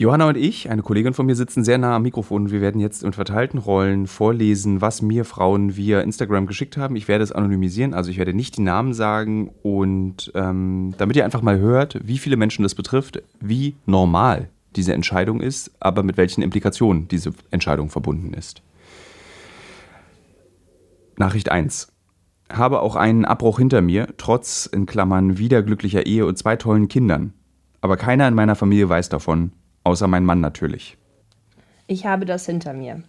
Johanna und ich, eine Kollegin von mir, sitzen sehr nah am Mikrofon. Wir werden jetzt in verteilten Rollen vorlesen, was mir Frauen via Instagram geschickt haben. Ich werde es anonymisieren, also ich werde nicht die Namen sagen. Und ähm, damit ihr einfach mal hört, wie viele Menschen das betrifft, wie normal diese Entscheidung ist, aber mit welchen Implikationen diese Entscheidung verbunden ist. Nachricht 1. Habe auch einen Abbruch hinter mir, trotz in Klammern wiederglücklicher Ehe und zwei tollen Kindern. Aber keiner in meiner Familie weiß davon Außer mein Mann natürlich. Ich habe das hinter mir.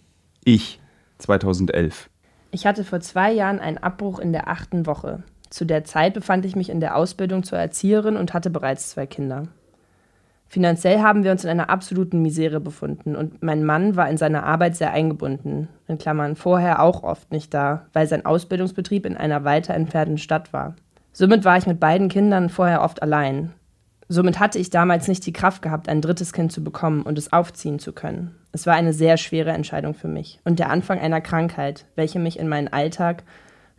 Ich, 2011. Ich hatte vor zwei Jahren einen Abbruch in der achten Woche. Zu der Zeit befand ich mich in der Ausbildung zur Erzieherin und hatte bereits zwei Kinder. Finanziell haben wir uns in einer absoluten Misere befunden und mein Mann war in seiner Arbeit sehr eingebunden, in Klammern vorher auch oft nicht da, weil sein Ausbildungsbetrieb in einer weiter entfernten Stadt war. Somit war ich mit beiden Kindern vorher oft allein. Somit hatte ich damals nicht die Kraft gehabt, ein drittes Kind zu bekommen und es aufziehen zu können. Es war eine sehr schwere Entscheidung für mich und der Anfang einer Krankheit, welche mich in meinen Alltag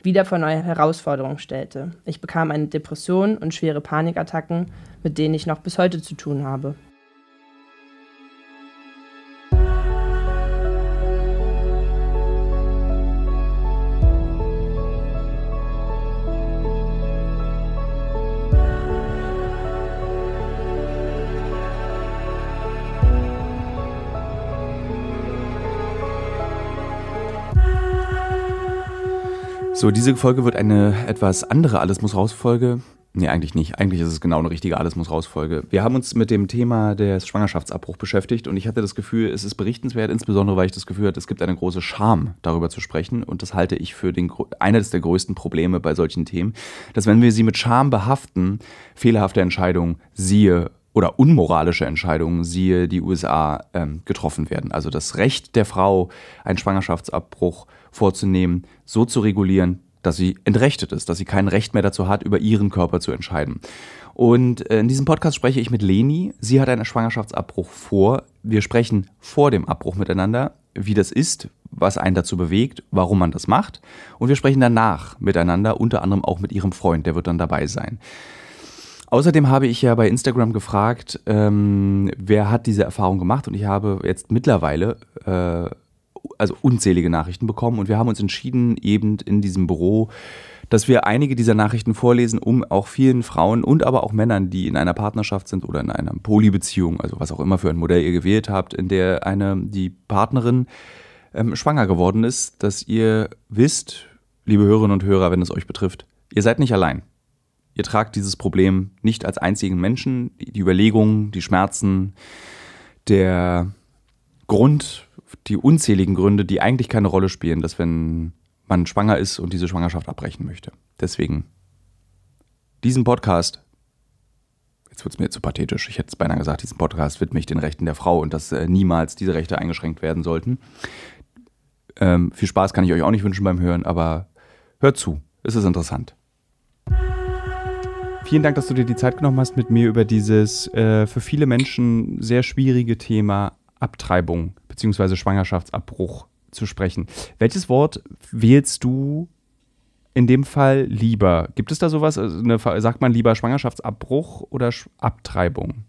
wieder vor neue Herausforderungen stellte. Ich bekam eine Depression und schwere Panikattacken, mit denen ich noch bis heute zu tun habe. So, diese Folge wird eine etwas andere Alles muss raus Folge. Nee, eigentlich nicht. Eigentlich ist es genau eine richtige Alles muss raus Folge. Wir haben uns mit dem Thema des Schwangerschaftsabbruch beschäftigt und ich hatte das Gefühl, es ist berichtenswert, insbesondere weil ich das Gefühl hatte, es gibt eine große Scham, darüber zu sprechen und das halte ich für den, eines der größten Probleme bei solchen Themen, dass wenn wir sie mit Scham behaften, fehlerhafte Entscheidungen, siehe oder unmoralische Entscheidungen, siehe die USA, ähm, getroffen werden. Also das Recht der Frau, einen Schwangerschaftsabbruch vorzunehmen, so zu regulieren, dass sie entrechtet ist, dass sie kein Recht mehr dazu hat, über ihren Körper zu entscheiden. Und äh, in diesem Podcast spreche ich mit Leni. Sie hat einen Schwangerschaftsabbruch vor. Wir sprechen vor dem Abbruch miteinander, wie das ist, was einen dazu bewegt, warum man das macht. Und wir sprechen danach miteinander, unter anderem auch mit ihrem Freund, der wird dann dabei sein. Außerdem habe ich ja bei Instagram gefragt, ähm, wer hat diese Erfahrung gemacht und ich habe jetzt mittlerweile äh, also unzählige Nachrichten bekommen und wir haben uns entschieden, eben in diesem Büro, dass wir einige dieser Nachrichten vorlesen, um auch vielen Frauen und aber auch Männern, die in einer Partnerschaft sind oder in einer Polybeziehung, also was auch immer für ein Modell ihr gewählt habt, in der eine die Partnerin ähm, schwanger geworden ist, dass ihr wisst, liebe Hörerinnen und Hörer, wenn es euch betrifft, ihr seid nicht allein. Ihr tragt dieses Problem nicht als einzigen Menschen. Die Überlegungen, die Schmerzen, der Grund, die unzähligen Gründe, die eigentlich keine Rolle spielen, dass wenn man schwanger ist und diese Schwangerschaft abbrechen möchte. Deswegen diesen Podcast, jetzt wird es mir zu pathetisch, ich hätte es beinahe gesagt, diesen Podcast widme ich den Rechten der Frau und dass äh, niemals diese Rechte eingeschränkt werden sollten. Ähm, viel Spaß kann ich euch auch nicht wünschen beim Hören, aber hört zu, es ist interessant. Vielen Dank, dass du dir die Zeit genommen hast, mit mir über dieses äh, für viele Menschen sehr schwierige Thema Abtreibung bzw. Schwangerschaftsabbruch zu sprechen. Welches Wort wählst du in dem Fall lieber? Gibt es da sowas? Also eine, sagt man lieber Schwangerschaftsabbruch oder Abtreibung?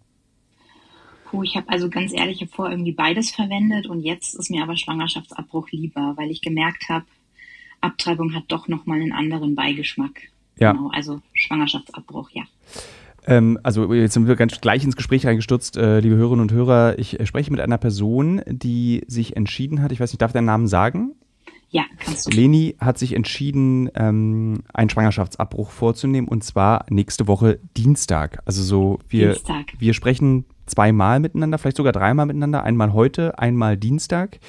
Puh, ich habe also ganz ehrlich vor irgendwie beides verwendet und jetzt ist mir aber Schwangerschaftsabbruch lieber, weil ich gemerkt habe, Abtreibung hat doch nochmal einen anderen Beigeschmack. Ja. Genau, also Schwangerschaftsabbruch, ja. Ähm, also jetzt sind wir ganz gleich ins Gespräch reingestürzt, äh, liebe Hörerinnen und Hörer. Ich äh, spreche mit einer Person, die sich entschieden hat, ich weiß nicht, darf ich deinen Namen sagen? Ja, kannst du. Leni hat sich entschieden, ähm, einen Schwangerschaftsabbruch vorzunehmen und zwar nächste Woche Dienstag. Also so, wir, Dienstag. wir sprechen zweimal miteinander, vielleicht sogar dreimal miteinander. Einmal heute, einmal Dienstag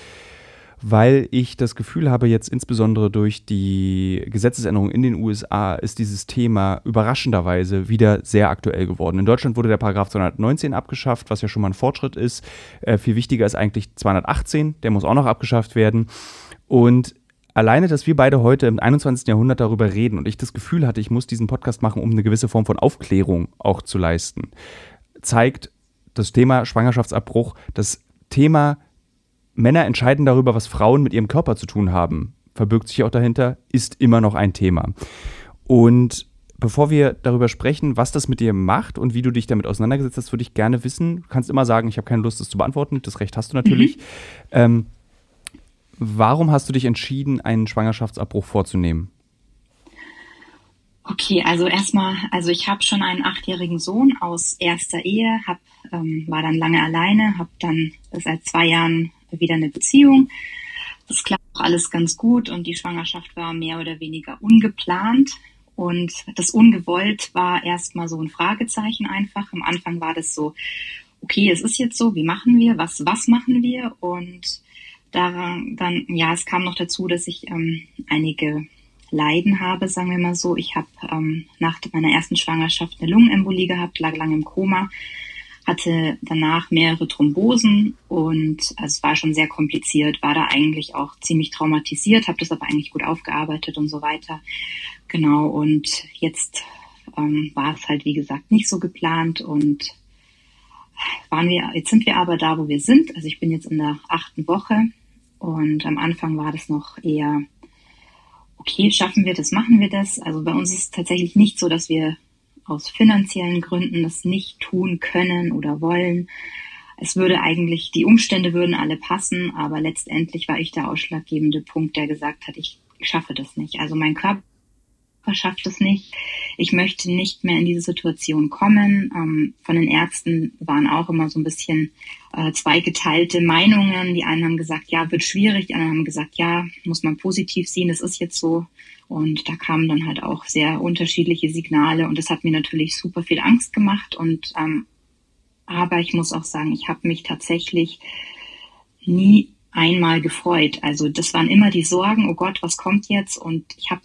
weil ich das Gefühl habe, jetzt insbesondere durch die Gesetzesänderung in den USA ist dieses Thema überraschenderweise wieder sehr aktuell geworden. In Deutschland wurde der Paragraph 219 abgeschafft, was ja schon mal ein Fortschritt ist. Äh, viel wichtiger ist eigentlich 218, der muss auch noch abgeschafft werden. Und alleine, dass wir beide heute im 21. Jahrhundert darüber reden und ich das Gefühl hatte, ich muss diesen Podcast machen, um eine gewisse Form von Aufklärung auch zu leisten, zeigt das Thema Schwangerschaftsabbruch, das Thema Männer entscheiden darüber, was Frauen mit ihrem Körper zu tun haben, verbirgt sich auch dahinter, ist immer noch ein Thema. Und bevor wir darüber sprechen, was das mit dir macht und wie du dich damit auseinandergesetzt hast, würde ich gerne wissen. Du kannst immer sagen, ich habe keine Lust, das zu beantworten. Das Recht hast du natürlich. Mhm. Ähm, warum hast du dich entschieden, einen Schwangerschaftsabbruch vorzunehmen? Okay, also erstmal, also ich habe schon einen achtjährigen Sohn aus erster Ehe, hab, ähm, war dann lange alleine, habe dann seit zwei Jahren wieder eine Beziehung. Das klappt auch alles ganz gut und die Schwangerschaft war mehr oder weniger ungeplant. Und das ungewollt war erstmal so ein Fragezeichen einfach. Am Anfang war das so, okay, es ist jetzt so, wie machen wir, was, was machen wir? Und daran, dann, ja, es kam noch dazu, dass ich ähm, einige Leiden habe, sagen wir mal so. Ich habe ähm, nach meiner ersten Schwangerschaft eine Lungenembolie gehabt, lag lange im Koma, hatte danach mehrere Thrombosen und also es war schon sehr kompliziert, war da eigentlich auch ziemlich traumatisiert, habe das aber eigentlich gut aufgearbeitet und so weiter. Genau, und jetzt ähm, war es halt, wie gesagt, nicht so geplant und waren wir, jetzt sind wir aber da, wo wir sind. Also ich bin jetzt in der achten Woche und am Anfang war das noch eher okay, schaffen wir das, machen wir das. Also bei uns ist es tatsächlich nicht so, dass wir aus finanziellen Gründen das nicht tun können oder wollen. Es würde eigentlich, die Umstände würden alle passen, aber letztendlich war ich der ausschlaggebende Punkt, der gesagt hat, ich schaffe das nicht. Also mein Körper schafft es nicht. Ich möchte nicht mehr in diese Situation kommen. Ähm, von den Ärzten waren auch immer so ein bisschen äh, zweigeteilte Meinungen. Die einen haben gesagt, ja, wird schwierig. Die anderen haben gesagt, ja, muss man positiv sehen. Das ist jetzt so. Und da kamen dann halt auch sehr unterschiedliche Signale. Und das hat mir natürlich super viel Angst gemacht. Und ähm, aber ich muss auch sagen, ich habe mich tatsächlich nie einmal gefreut. Also das waren immer die Sorgen, oh Gott, was kommt jetzt? Und ich habe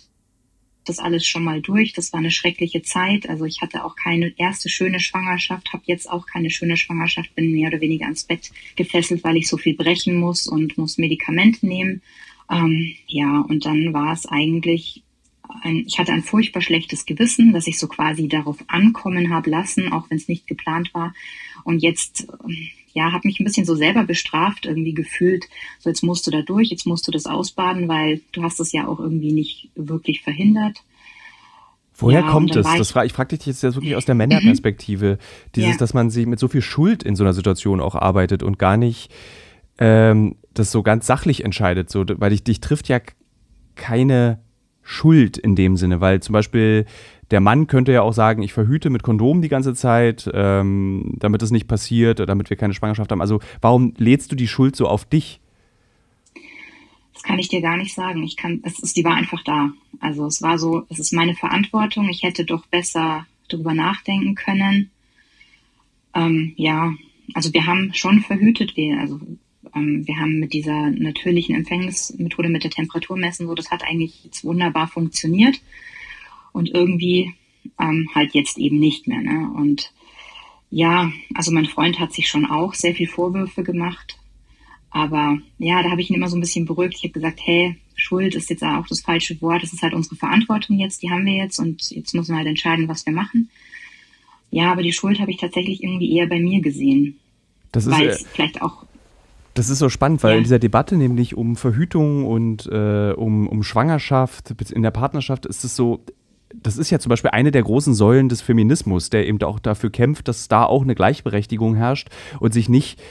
das alles schon mal durch. Das war eine schreckliche Zeit. Also ich hatte auch keine erste schöne Schwangerschaft, habe jetzt auch keine schöne Schwangerschaft, bin mehr oder weniger ans Bett gefesselt, weil ich so viel brechen muss und muss Medikamente nehmen. Ähm, ja, und dann war es eigentlich, ein, ich hatte ein furchtbar schlechtes Gewissen, dass ich so quasi darauf ankommen habe lassen, auch wenn es nicht geplant war. Und jetzt ähm, ja, habe mich ein bisschen so selber bestraft, irgendwie gefühlt, so jetzt musst du da durch, jetzt musst du das ausbaden, weil du hast es ja auch irgendwie nicht wirklich verhindert. Woher ja, kommt es? Das ich frage dich jetzt wirklich aus der Männerperspektive. Dieses, ja. dass man sich mit so viel Schuld in so einer Situation auch arbeitet und gar nicht ähm, das so ganz sachlich entscheidet. So, weil dich, dich trifft ja keine Schuld in dem Sinne, weil zum Beispiel der Mann könnte ja auch sagen, ich verhüte mit Kondom die ganze Zeit, ähm, damit es nicht passiert, damit wir keine Schwangerschaft haben. Also warum lädst du die Schuld so auf dich? Das kann ich dir gar nicht sagen. Ich kann, es ist, die war einfach da. Also es war so, es ist meine Verantwortung. Ich hätte doch besser darüber nachdenken können. Ähm, ja, also wir haben schon verhütet, wir, also ähm, wir haben mit dieser natürlichen Empfängnismethode mit der Temperatur messen, so das hat eigentlich jetzt wunderbar funktioniert und irgendwie ähm, halt jetzt eben nicht mehr. Ne? Und ja, also mein Freund hat sich schon auch sehr viel Vorwürfe gemacht. Aber ja, da habe ich ihn immer so ein bisschen beruhigt. Ich habe gesagt, hey, Schuld ist jetzt auch das falsche Wort. Das ist halt unsere Verantwortung jetzt, die haben wir jetzt und jetzt müssen wir halt entscheiden, was wir machen. Ja, aber die Schuld habe ich tatsächlich irgendwie eher bei mir gesehen. Das ist, weil es vielleicht auch das ist so spannend, weil ja. in dieser Debatte nämlich um Verhütung und äh, um, um Schwangerschaft in der Partnerschaft ist es so, das ist ja zum Beispiel eine der großen Säulen des Feminismus, der eben auch dafür kämpft, dass da auch eine Gleichberechtigung herrscht und sich nicht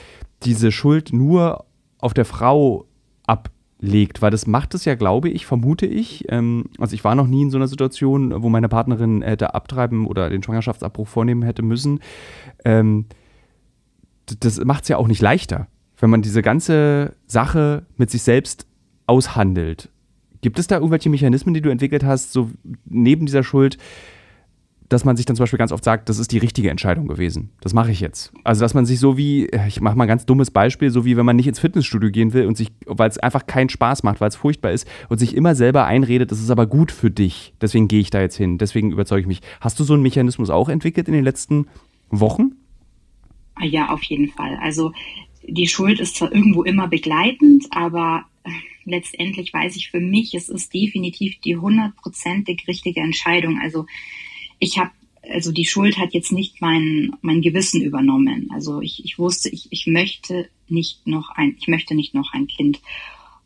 diese Schuld nur auf der Frau ablegt, weil das macht es ja, glaube ich, vermute ich. Ähm, also ich war noch nie in so einer Situation, wo meine Partnerin hätte abtreiben oder den Schwangerschaftsabbruch vornehmen hätte müssen. Ähm, das macht es ja auch nicht leichter, wenn man diese ganze Sache mit sich selbst aushandelt Gibt es da irgendwelche Mechanismen, die du entwickelt hast, so neben dieser Schuld, dass man sich dann zum Beispiel ganz oft sagt, das ist die richtige Entscheidung gewesen. Das mache ich jetzt. Also, dass man sich so wie, ich mache mal ein ganz dummes Beispiel, so wie wenn man nicht ins Fitnessstudio gehen will und sich, weil es einfach keinen Spaß macht, weil es furchtbar ist und sich immer selber einredet, das ist aber gut für dich. Deswegen gehe ich da jetzt hin. Deswegen überzeuge ich mich. Hast du so einen Mechanismus auch entwickelt in den letzten Wochen? Ja, auf jeden Fall. Also, die Schuld ist zwar irgendwo immer begleitend, aber letztendlich weiß ich für mich, es ist definitiv die hundertprozentig richtige Entscheidung. Also ich habe, also die Schuld hat jetzt nicht mein, mein Gewissen übernommen. Also ich, ich wusste, ich, ich möchte nicht noch ein, ich möchte nicht noch ein Kind.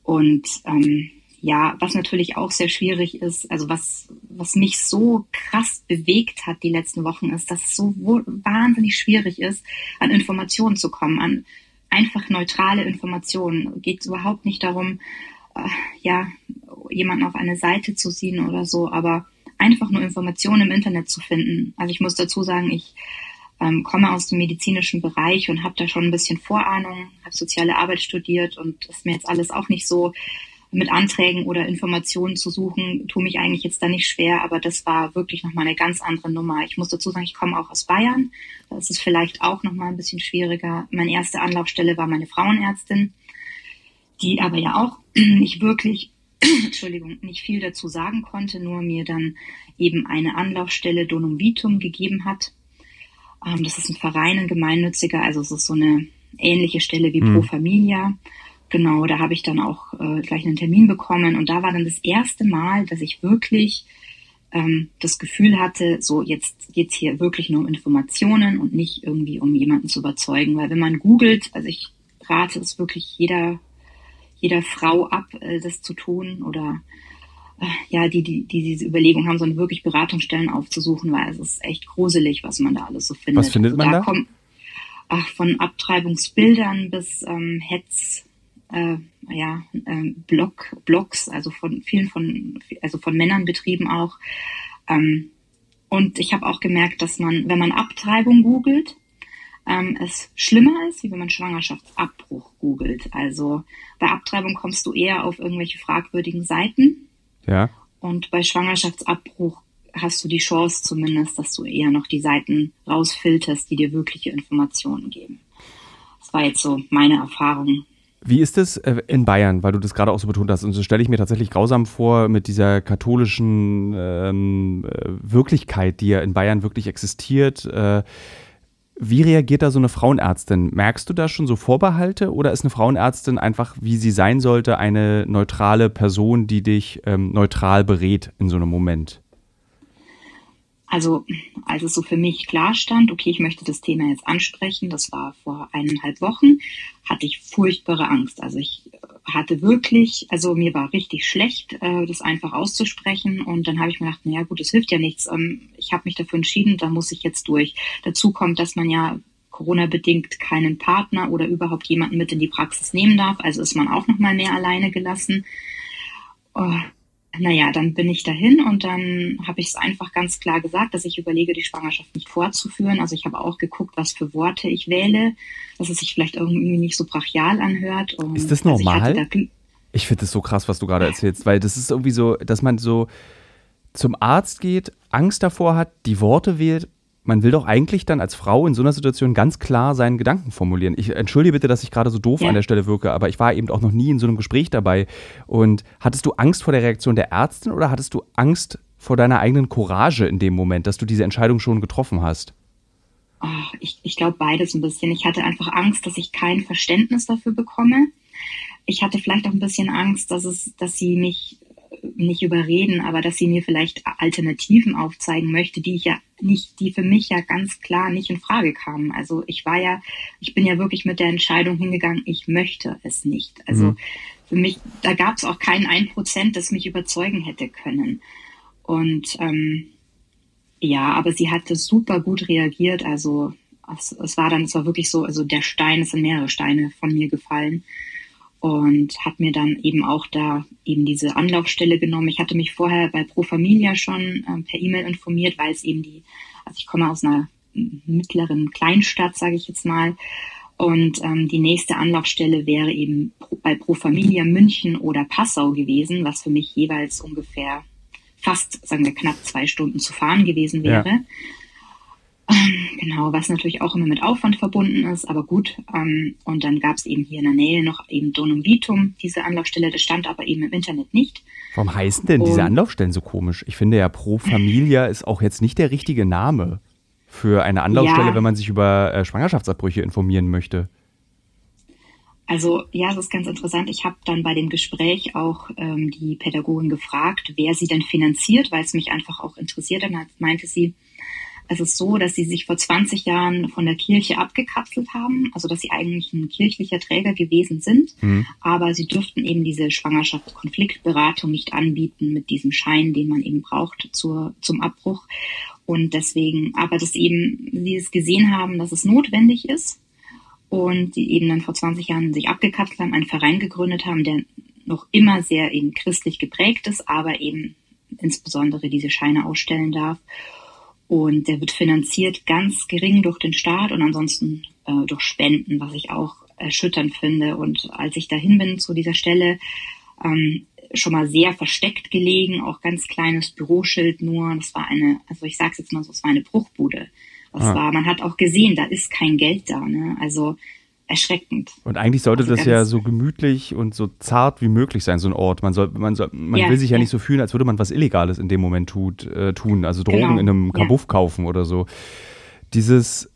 Und ähm, ja, was natürlich auch sehr schwierig ist, also was, was mich so krass bewegt hat die letzten Wochen, ist, dass es so wahnsinnig schwierig ist, an Informationen zu kommen, an einfach neutrale Informationen. Geht überhaupt nicht darum, äh, ja, jemanden auf eine Seite zu ziehen oder so, aber einfach nur Informationen im Internet zu finden. Also ich muss dazu sagen, ich ähm, komme aus dem medizinischen Bereich und habe da schon ein bisschen Vorahnung, habe soziale Arbeit studiert und ist mir jetzt alles auch nicht so mit Anträgen oder Informationen zu suchen, tue mich eigentlich jetzt da nicht schwer, aber das war wirklich nochmal eine ganz andere Nummer. Ich muss dazu sagen, ich komme auch aus Bayern. Da ist es vielleicht auch nochmal ein bisschen schwieriger. Meine erste Anlaufstelle war meine Frauenärztin, die aber ja auch nicht wirklich, Entschuldigung, nicht viel dazu sagen konnte, nur mir dann eben eine Anlaufstelle Donum Vitum gegeben hat. Ähm, das ist ein Verein, ein gemeinnütziger, also es ist so eine ähnliche Stelle wie mhm. Pro Familia. Genau, da habe ich dann auch äh, gleich einen Termin bekommen und da war dann das erste Mal, dass ich wirklich ähm, das Gefühl hatte, so jetzt geht's hier wirklich nur um Informationen und nicht irgendwie um jemanden zu überzeugen. Weil wenn man googelt, also ich rate es wirklich jeder, jeder Frau ab, äh, das zu tun oder äh, ja, die, die, die diese Überlegung haben, sondern wirklich Beratungsstellen aufzusuchen, weil es ist echt gruselig, was man da alles so findet. Was findet man also da? da? Kommt, ach, von Abtreibungsbildern bis ähm, Hetz, äh, ja, äh, Blog, Blogs, also von vielen von, also von Männern betrieben auch. Ähm, und ich habe auch gemerkt, dass man, wenn man Abtreibung googelt, ähm, es schlimmer ist, wie wenn man Schwangerschaftsabbruch googelt. Also bei Abtreibung kommst du eher auf irgendwelche fragwürdigen Seiten. Ja. Und bei Schwangerschaftsabbruch hast du die Chance zumindest, dass du eher noch die Seiten rausfilterst, die dir wirkliche Informationen geben. Das war jetzt so meine Erfahrung wie ist es äh, in Bayern, weil du das gerade auch so betont hast? Und so stelle ich mir tatsächlich grausam vor mit dieser katholischen ähm, äh, Wirklichkeit, die ja in Bayern wirklich existiert. Äh, wie reagiert da so eine Frauenärztin? Merkst du da schon so Vorbehalte oder ist eine Frauenärztin einfach, wie sie sein sollte, eine neutrale Person, die dich ähm, neutral berät in so einem Moment? Also als es so für mich klar stand, okay, ich möchte das Thema jetzt ansprechen, das war vor eineinhalb Wochen, hatte ich furchtbare Angst. Also ich hatte wirklich, also mir war richtig schlecht, äh, das einfach auszusprechen. Und dann habe ich mir gedacht, naja gut, das hilft ja nichts. Ähm, ich habe mich dafür entschieden, da muss ich jetzt durch. Dazu kommt, dass man ja Corona-bedingt keinen Partner oder überhaupt jemanden mit in die Praxis nehmen darf. Also ist man auch noch mal mehr alleine gelassen. Oh, naja, dann bin ich dahin und dann habe ich es einfach ganz klar gesagt, dass ich überlege, die Schwangerschaft nicht fortzuführen. Also ich habe auch geguckt, was für Worte ich wähle, dass es sich vielleicht irgendwie nicht so brachial anhört. Und ist das normal? Also ich, ich finde das so krass, was du gerade erzählst, weil das ist irgendwie so, dass man so zum Arzt geht, Angst davor hat, die Worte wählt man will doch eigentlich dann als Frau in so einer Situation ganz klar seinen Gedanken formulieren. Ich entschuldige bitte, dass ich gerade so doof ja. an der Stelle wirke, aber ich war eben auch noch nie in so einem Gespräch dabei. Und hattest du Angst vor der Reaktion der Ärztin oder hattest du Angst vor deiner eigenen Courage in dem Moment, dass du diese Entscheidung schon getroffen hast? Oh, ich ich glaube beides ein bisschen. Ich hatte einfach Angst, dass ich kein Verständnis dafür bekomme. Ich hatte vielleicht auch ein bisschen Angst, dass es, dass sie mich nicht überreden, aber dass sie mir vielleicht Alternativen aufzeigen möchte, die ich ja nicht, die für mich ja ganz klar nicht in Frage kamen. Also ich war ja, ich bin ja wirklich mit der Entscheidung hingegangen, ich möchte es nicht. Also mhm. für mich, da gab es auch keinen ein Prozent, das mich überzeugen hätte können. Und ähm, ja, aber sie hatte super gut reagiert. Also es, es war dann, es war wirklich so, also der Stein, es sind mehrere Steine von mir gefallen und hat mir dann eben auch da eben diese Anlaufstelle genommen. Ich hatte mich vorher bei Pro Familia schon ähm, per E-Mail informiert, weil es eben die, also ich komme aus einer mittleren Kleinstadt, sage ich jetzt mal, und ähm, die nächste Anlaufstelle wäre eben bei Pro Familia München oder Passau gewesen, was für mich jeweils ungefähr fast, sagen wir, knapp zwei Stunden zu fahren gewesen wäre. Ja. Genau, was natürlich auch immer mit Aufwand verbunden ist, aber gut. Ähm, und dann gab es eben hier in der Nähe noch eben Donum Vitum, diese Anlaufstelle, das stand aber eben im Internet nicht. Warum heißen denn und, diese Anlaufstellen so komisch? Ich finde ja Pro Familia ist auch jetzt nicht der richtige Name für eine Anlaufstelle, ja, wenn man sich über äh, Schwangerschaftsabbrüche informieren möchte. Also ja, das ist ganz interessant. Ich habe dann bei dem Gespräch auch ähm, die Pädagogin gefragt, wer sie denn finanziert, weil es mich einfach auch interessiert. Dann meinte sie, Es ist so, dass sie sich vor 20 Jahren von der Kirche abgekapselt haben, also dass sie eigentlich ein kirchlicher Träger gewesen sind, mhm. aber sie dürften eben diese Schwangerschaftskonfliktberatung nicht anbieten mit diesem Schein, den man eben braucht zur, zum Abbruch. Und deswegen, aber dass eben sie es gesehen haben, dass es notwendig ist und die eben dann vor 20 Jahren sich abgekapselt haben, einen Verein gegründet haben, der noch immer sehr eben christlich geprägt ist, aber eben insbesondere diese Scheine ausstellen darf. Und der wird finanziert ganz gering durch den Staat und ansonsten äh, durch Spenden, was ich auch erschütternd finde. Und als ich dahin bin zu dieser Stelle, ähm, schon mal sehr versteckt gelegen, auch ganz kleines Büroschild nur. Das war eine, also ich sag's jetzt mal so, es war eine Bruchbude. Das ah. war, man hat auch gesehen, da ist kein Geld da. Ne? Also erschreckend. Und eigentlich sollte also das ja so gemütlich und so zart wie möglich sein, so ein Ort. Man soll, man soll, man ja, will sich ja, ja, nicht so fühlen, als würde man was Illegales in dem Moment tut, äh, tun, also Drogen genau. in einem Kabuff ja. kaufen oder so. Dieses,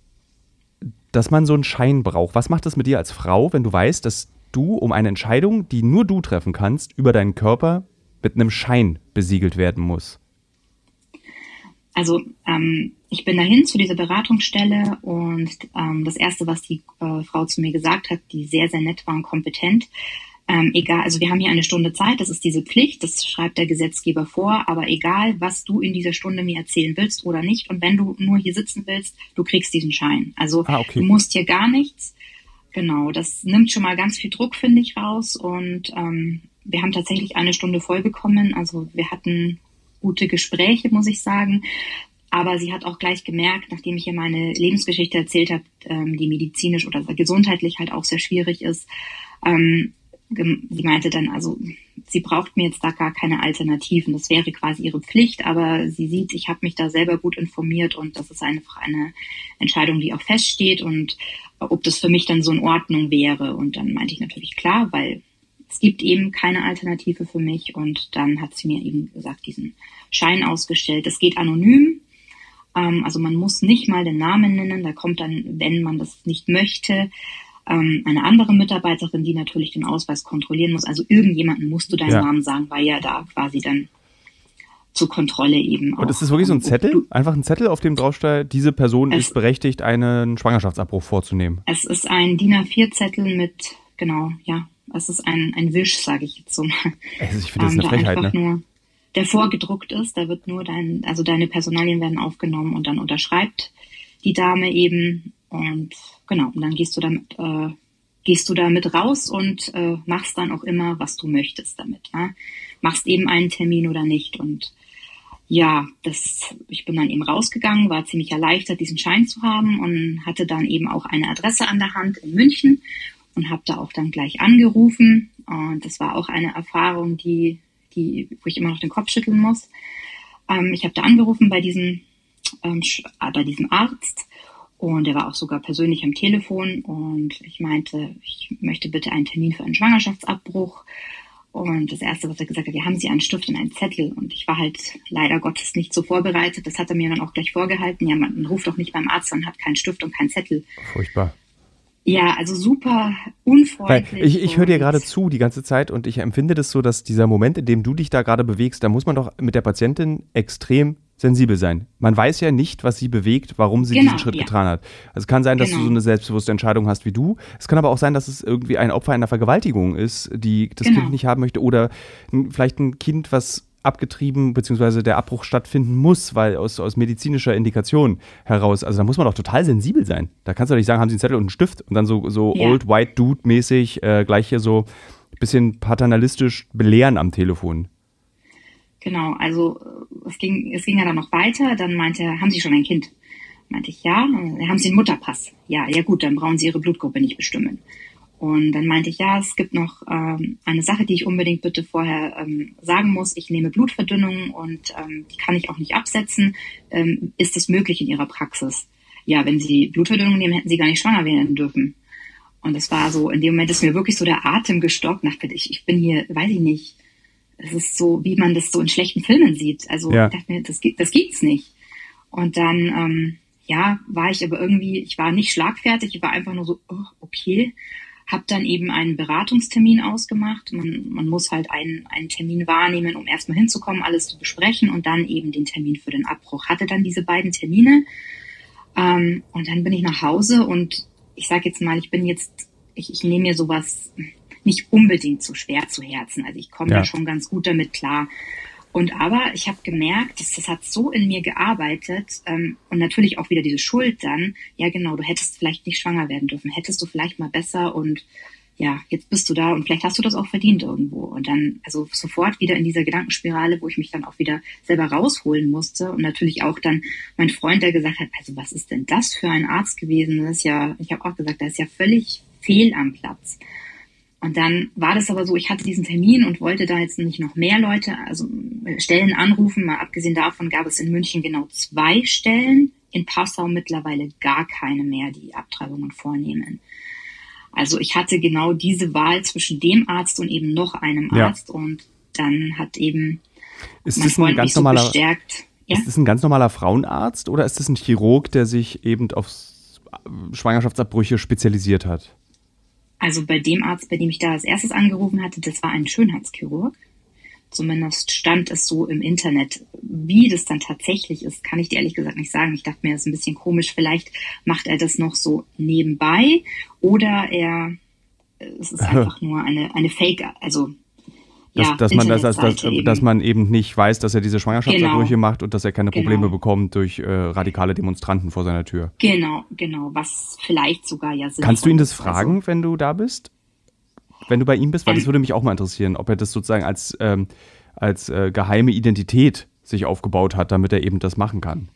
dass man so einen Schein braucht. Was macht das mit dir als Frau, wenn du weißt, dass du um eine Entscheidung, die nur du treffen kannst, über deinen Körper mit einem Schein besiegelt werden muss? Also ähm, ich bin dahin zu dieser Beratungsstelle und ähm, das Erste, was die äh, Frau zu mir gesagt hat, die sehr, sehr nett war und kompetent, ähm, egal, also wir haben hier eine Stunde Zeit, das ist diese Pflicht, das schreibt der Gesetzgeber vor, aber egal, was du in dieser Stunde mir erzählen willst oder nicht, und wenn du nur hier sitzen willst, du kriegst diesen Schein. Also ah, okay. du musst hier gar nichts. Genau, das nimmt schon mal ganz viel Druck, finde ich, raus. Und ähm, wir haben tatsächlich eine Stunde voll bekommen. Also wir hatten gute Gespräche, muss ich sagen. Aber sie hat auch gleich gemerkt, nachdem ich ihr meine Lebensgeschichte erzählt habe, ähm, die medizinisch oder gesundheitlich halt auch sehr schwierig ist, ähm, sie meinte dann, also sie braucht mir jetzt da gar keine Alternativen. Das wäre quasi ihre Pflicht, aber sie sieht, ich habe mich da selber gut informiert und das ist einfach eine Entscheidung, die auch feststeht und ob das für mich dann so in Ordnung wäre. Und dann meinte ich natürlich klar, weil es gibt eben keine Alternative für mich und dann hat sie mir eben gesagt, diesen Schein ausgestellt. Das geht anonym. Ähm, also man muss nicht mal den Namen nennen. Da kommt dann, wenn man das nicht möchte, ähm, eine andere Mitarbeiterin, die natürlich den Ausweis kontrollieren muss. Also irgendjemanden musst du deinen ja. Namen sagen, weil ja da quasi dann zur Kontrolle eben. Und ist das wirklich so ein Zettel? Einfach ein Zettel, auf dem draufsteht, diese Person ist berechtigt, einen Schwangerschaftsabbruch vorzunehmen? Es ist ein DIN A4-Zettel mit, genau, ja, es ist ein, ein Wisch, sage ich jetzt so mal. Also ich finde das ähm, eine Frechheit, ne? Nur, der vorgedruckt ist, da wird nur dein, also deine Personalien werden aufgenommen und dann unterschreibt die Dame eben und genau, und dann gehst du damit, äh, gehst du damit raus und äh, machst dann auch immer, was du möchtest damit. Ja? Machst eben einen Termin oder nicht. Und ja, das, ich bin dann eben rausgegangen, war ziemlich erleichtert, diesen Schein zu haben und hatte dann eben auch eine Adresse an der Hand in München und habe da auch dann gleich angerufen. Und das war auch eine Erfahrung, die, die, wo ich immer noch den Kopf schütteln muss. Ähm, ich habe da angerufen bei diesem, ähm, bei diesem Arzt und er war auch sogar persönlich am Telefon und ich meinte, ich möchte bitte einen Termin für einen Schwangerschaftsabbruch. Und das Erste, was er gesagt hat, ja, haben Sie einen Stift und einen Zettel? Und ich war halt leider Gottes nicht so vorbereitet. Das hat er mir dann auch gleich vorgehalten. Ja, man ruft doch nicht beim Arzt und hat keinen Stift und keinen Zettel. Furchtbar. Ja, also super unfreundlich. Weil ich, ich höre dir gerade zu die ganze Zeit und ich empfinde das so, dass dieser Moment, in dem du dich da gerade bewegst, da muss man doch mit der Patientin extrem sensibel sein. Man weiß ja nicht, was sie bewegt, warum sie genau, diesen Schritt ja. getan hat. Also es kann sein, dass genau. du so eine selbstbewusste Entscheidung hast wie du. Es kann aber auch sein, dass es irgendwie ein Opfer einer Vergewaltigung ist, die das genau. Kind nicht haben möchte oder vielleicht ein Kind, was abgetrieben bzw. der Abbruch stattfinden muss, weil aus, aus medizinischer Indikation heraus, also da muss man doch total sensibel sein. Da kannst du doch nicht sagen, haben Sie einen Zettel und einen Stift und dann so, so ja. Old White Dude mäßig äh, gleich hier so ein bisschen paternalistisch belehren am Telefon. Genau, also es ging, es ging ja dann noch weiter. Dann meinte er, haben Sie schon ein Kind? Meinte ich, ja. Haben Sie einen Mutterpass? Ja, ja gut, dann brauchen Sie Ihre Blutgruppe nicht bestimmen. Und dann meinte ich, ja, es gibt noch ähm, eine Sache, die ich unbedingt bitte vorher ähm, sagen muss. Ich nehme Blutverdünnung und ähm, die kann ich auch nicht absetzen. Ähm, ist das möglich in Ihrer Praxis? Ja, wenn Sie Blutverdünnung nehmen, hätten Sie gar nicht schwanger werden dürfen. Und das war so, in dem Moment ist mir wirklich so der Atem gestockt. Nach, ich, ich bin hier, weiß ich nicht, es ist so, wie man das so in schlechten Filmen sieht. Also ja. ich dachte mir, das, das gibt's nicht. Und dann, ähm, ja, war ich aber irgendwie, ich war nicht schlagfertig, ich war einfach nur so, oh, okay habe dann eben einen Beratungstermin ausgemacht. Man, man muss halt einen, einen Termin wahrnehmen, um erstmal hinzukommen, alles zu besprechen und dann eben den Termin für den Abbruch. Hatte dann diese beiden Termine ähm, und dann bin ich nach Hause und ich sage jetzt mal, ich bin jetzt, ich, ich nehme mir sowas nicht unbedingt so schwer zu Herzen. Also ich komme ja. da schon ganz gut damit klar. Und aber ich habe gemerkt, dass das hat so in mir gearbeitet ähm, und natürlich auch wieder diese Schuld dann. Ja, genau, du hättest vielleicht nicht schwanger werden dürfen, hättest du vielleicht mal besser und ja, jetzt bist du da und vielleicht hast du das auch verdient irgendwo. Und dann, also sofort wieder in dieser Gedankenspirale, wo ich mich dann auch wieder selber rausholen musste. Und natürlich auch dann mein Freund, der gesagt hat, also was ist denn das für ein Arzt gewesen? Das ist ja, ich habe auch gesagt, der ist ja völlig fehl am Platz. Und dann war das aber so, ich hatte diesen Termin und wollte da jetzt nicht noch mehr Leute, also äh, Stellen anrufen. Mal abgesehen davon gab es in München genau zwei Stellen, in Passau mittlerweile gar keine mehr, die Abtreibungen vornehmen. Also ich hatte genau diese Wahl zwischen dem Arzt und eben noch einem Arzt ja. und dann hat eben ist mein Freund ein ganz mich normaler, so bestärkt. Ja? Ist das ein ganz normaler Frauenarzt oder ist das ein Chirurg, der sich eben auf Schwangerschaftsabbrüche spezialisiert hat? Also bei dem Arzt, bei dem ich da als erstes angerufen hatte, das war ein Schönheitschirurg. Zumindest stand es so im Internet. Wie das dann tatsächlich ist, kann ich dir ehrlich gesagt nicht sagen. Ich dachte mir, das ist ein bisschen komisch. Vielleicht macht er das noch so nebenbei oder er, es ist einfach nur eine, eine Fake, also dass, ja, dass, man, das, dass, dass, dass, man eben nicht weiß, dass er diese Schwangerschaftsabbrüche genau. macht und dass er keine Probleme genau. bekommt durch äh, radikale Demonstranten vor seiner Tür. Genau, genau, was vielleicht sogar ja sind. Kannst du ihn das fragen, also, wenn du da bist? Wenn du bei ihm bist? Weil ähm, das würde mich auch mal interessieren, ob er das sozusagen als, ähm, als äh, geheime Identität sich aufgebaut hat, damit er eben das machen kann.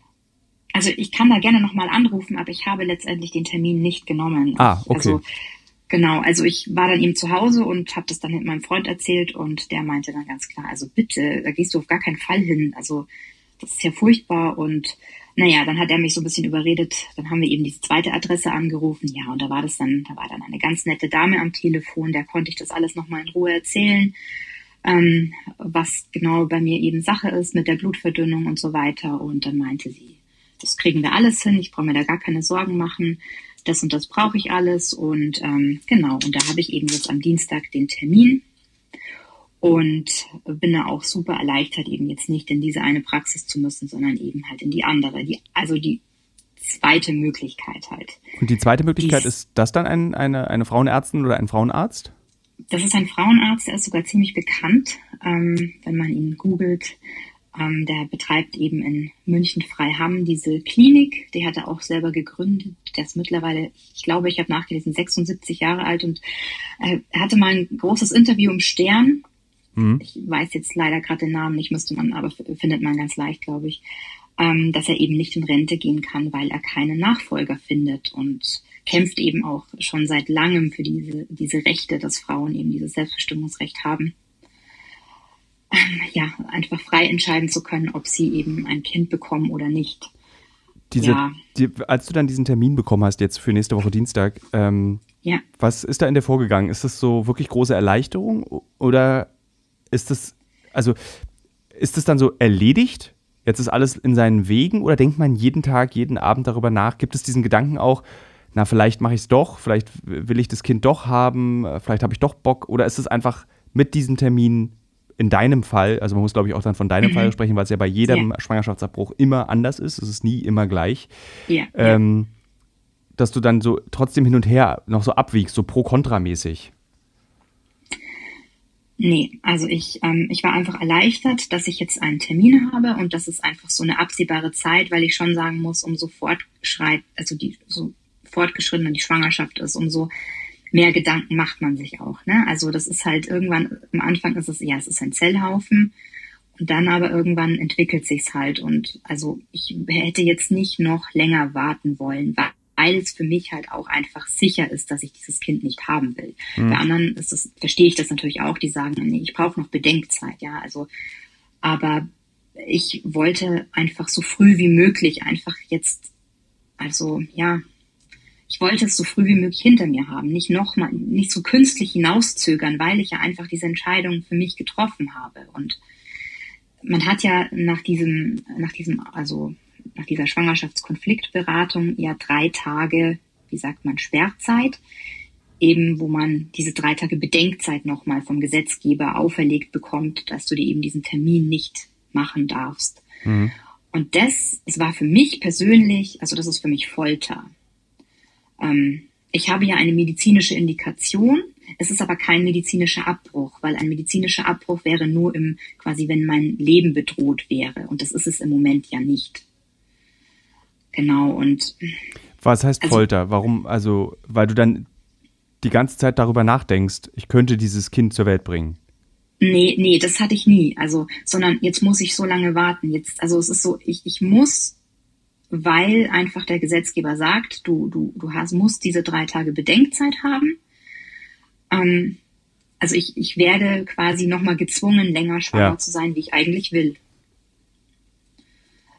Also ich kann da gerne nochmal anrufen, aber ich habe letztendlich den Termin nicht genommen. Ah, okay. Also Genau, also ich war dann eben zu Hause und habe das dann mit meinem Freund erzählt und der meinte dann ganz klar, also bitte, da gehst du auf gar keinen Fall hin. Also das ist ja furchtbar und naja, dann hat er mich so ein bisschen überredet. Dann haben wir eben diese zweite Adresse angerufen. Ja, und da war das dann, da war dann eine ganz nette Dame am Telefon, der konnte ich das alles nochmal in Ruhe erzählen, ähm, was genau bei mir eben Sache ist mit der Blutverdünnung und so weiter. Und dann meinte sie, das kriegen wir alles hin, ich brauche mir da gar keine Sorgen machen das und das brauche ich alles und ähm, genau, und da habe ich eben jetzt am Dienstag den Termin und bin da auch super erleichtert, eben jetzt nicht in diese eine Praxis zu müssen, sondern eben halt in die andere, die, also die zweite Möglichkeit halt. Und die zweite Möglichkeit Dies, ist das dann ein, eine, eine Frauenärztin oder ein Frauenarzt? Das ist ein Frauenarzt, der ist sogar ziemlich bekannt, ähm, wenn man ihn googelt. Ähm, der betreibt eben in München Freiham diese Klinik. Die hat er auch selber gegründet. Der ist mittlerweile, ich glaube, ich habe nachgelesen, 76 Jahre alt und äh, er hatte mal ein großes Interview im Stern. Mhm. Ich weiß jetzt leider gerade den Namen nicht, müsste man, aber findet man ganz leicht, glaube ich, ähm, dass er eben nicht in Rente gehen kann, weil er keinen Nachfolger findet und kämpft eben auch schon seit langem für diese, diese Rechte, dass Frauen eben dieses Selbstbestimmungsrecht haben ja, einfach frei entscheiden zu können, ob sie eben ein Kind bekommen oder nicht. Diese, ja. die, als du dann diesen Termin bekommen hast, jetzt für nächste Woche Dienstag, ähm, ja. was ist da in dir vorgegangen? Ist das so wirklich große Erleichterung oder ist das, also ist das dann so erledigt? Jetzt ist alles in seinen Wegen oder denkt man jeden Tag, jeden Abend darüber nach? Gibt es diesen Gedanken auch, na, vielleicht mache ich es doch, vielleicht will ich das Kind doch haben, vielleicht habe ich doch Bock oder ist es einfach mit diesem Termin in deinem Fall, also man muss glaube ich auch dann von deinem mhm. Fall sprechen, weil es ja bei jedem ja. Schwangerschaftsabbruch immer anders ist, es ist nie immer gleich, ja, ähm, dass du dann so trotzdem hin und her noch so abwiegst, so pro-kontra-mäßig. Nee, also ich, ähm, ich war einfach erleichtert, dass ich jetzt einen Termin habe und das ist einfach so eine absehbare Zeit, weil ich schon sagen muss, umso fortschreit, also die so fortgeschrittener die Schwangerschaft ist, umso mehr Gedanken macht man sich auch. Ne? Also das ist halt irgendwann, am Anfang ist es, ja, es ist ein Zellhaufen und dann aber irgendwann entwickelt sich's halt. Und also ich hätte jetzt nicht noch länger warten wollen, weil es für mich halt auch einfach sicher ist, dass ich dieses Kind nicht haben will. Mhm. Bei anderen ist es, verstehe ich das natürlich auch, die sagen, nee, ich brauche noch Bedenkzeit, ja. Also, aber ich wollte einfach so früh wie möglich einfach jetzt, also ja, ich wollte es so früh wie möglich hinter mir haben, nicht noch mal, nicht so künstlich hinauszögern, weil ich ja einfach diese Entscheidung für mich getroffen habe. Und man hat ja nach diesem, nach diesem, also nach dieser Schwangerschaftskonfliktberatung ja drei Tage, wie sagt man, Sperrzeit. eben, wo man diese drei Tage Bedenkzeit nochmal vom Gesetzgeber auferlegt bekommt, dass du dir eben diesen Termin nicht machen darfst. Mhm. Und das, es war für mich persönlich, also das ist für mich Folter. Ähm, ich habe ja eine medizinische Indikation, es ist aber kein medizinischer Abbruch, weil ein medizinischer Abbruch wäre nur im, quasi, wenn mein Leben bedroht wäre. Und das ist es im Moment ja nicht. Genau, und. Was heißt also, Folter? Warum, also, weil du dann die ganze Zeit darüber nachdenkst, ich könnte dieses Kind zur Welt bringen. Nee, nee, das hatte ich nie. Also, sondern jetzt muss ich so lange warten. Jetzt, also es ist so, ich, ich muss, weil einfach der Gesetzgeber sagt, du, du, du hast, musst diese drei Tage Bedenkzeit haben. Ähm, also ich, ich werde quasi nochmal gezwungen, länger schwanger ja. zu sein, wie ich eigentlich will.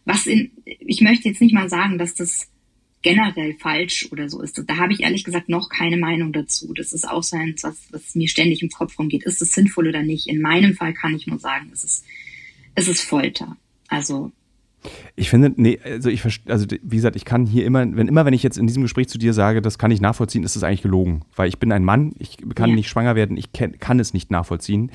Was in, ich möchte jetzt nicht mal sagen, dass das generell falsch oder so ist. Da habe ich ehrlich gesagt noch keine Meinung dazu. Das ist auch so eins, was, was mir ständig im Kopf rumgeht. Ist es sinnvoll oder nicht? In meinem Fall kann ich nur sagen, es ist, es ist Folter. Also ich finde, nee, also ich also wie gesagt, ich kann hier immer, wenn immer, wenn ich jetzt in diesem Gespräch zu dir sage, das kann ich nachvollziehen, ist das eigentlich gelogen. Weil ich bin ein Mann, ich kann ja. nicht schwanger werden, ich kann, kann es nicht nachvollziehen.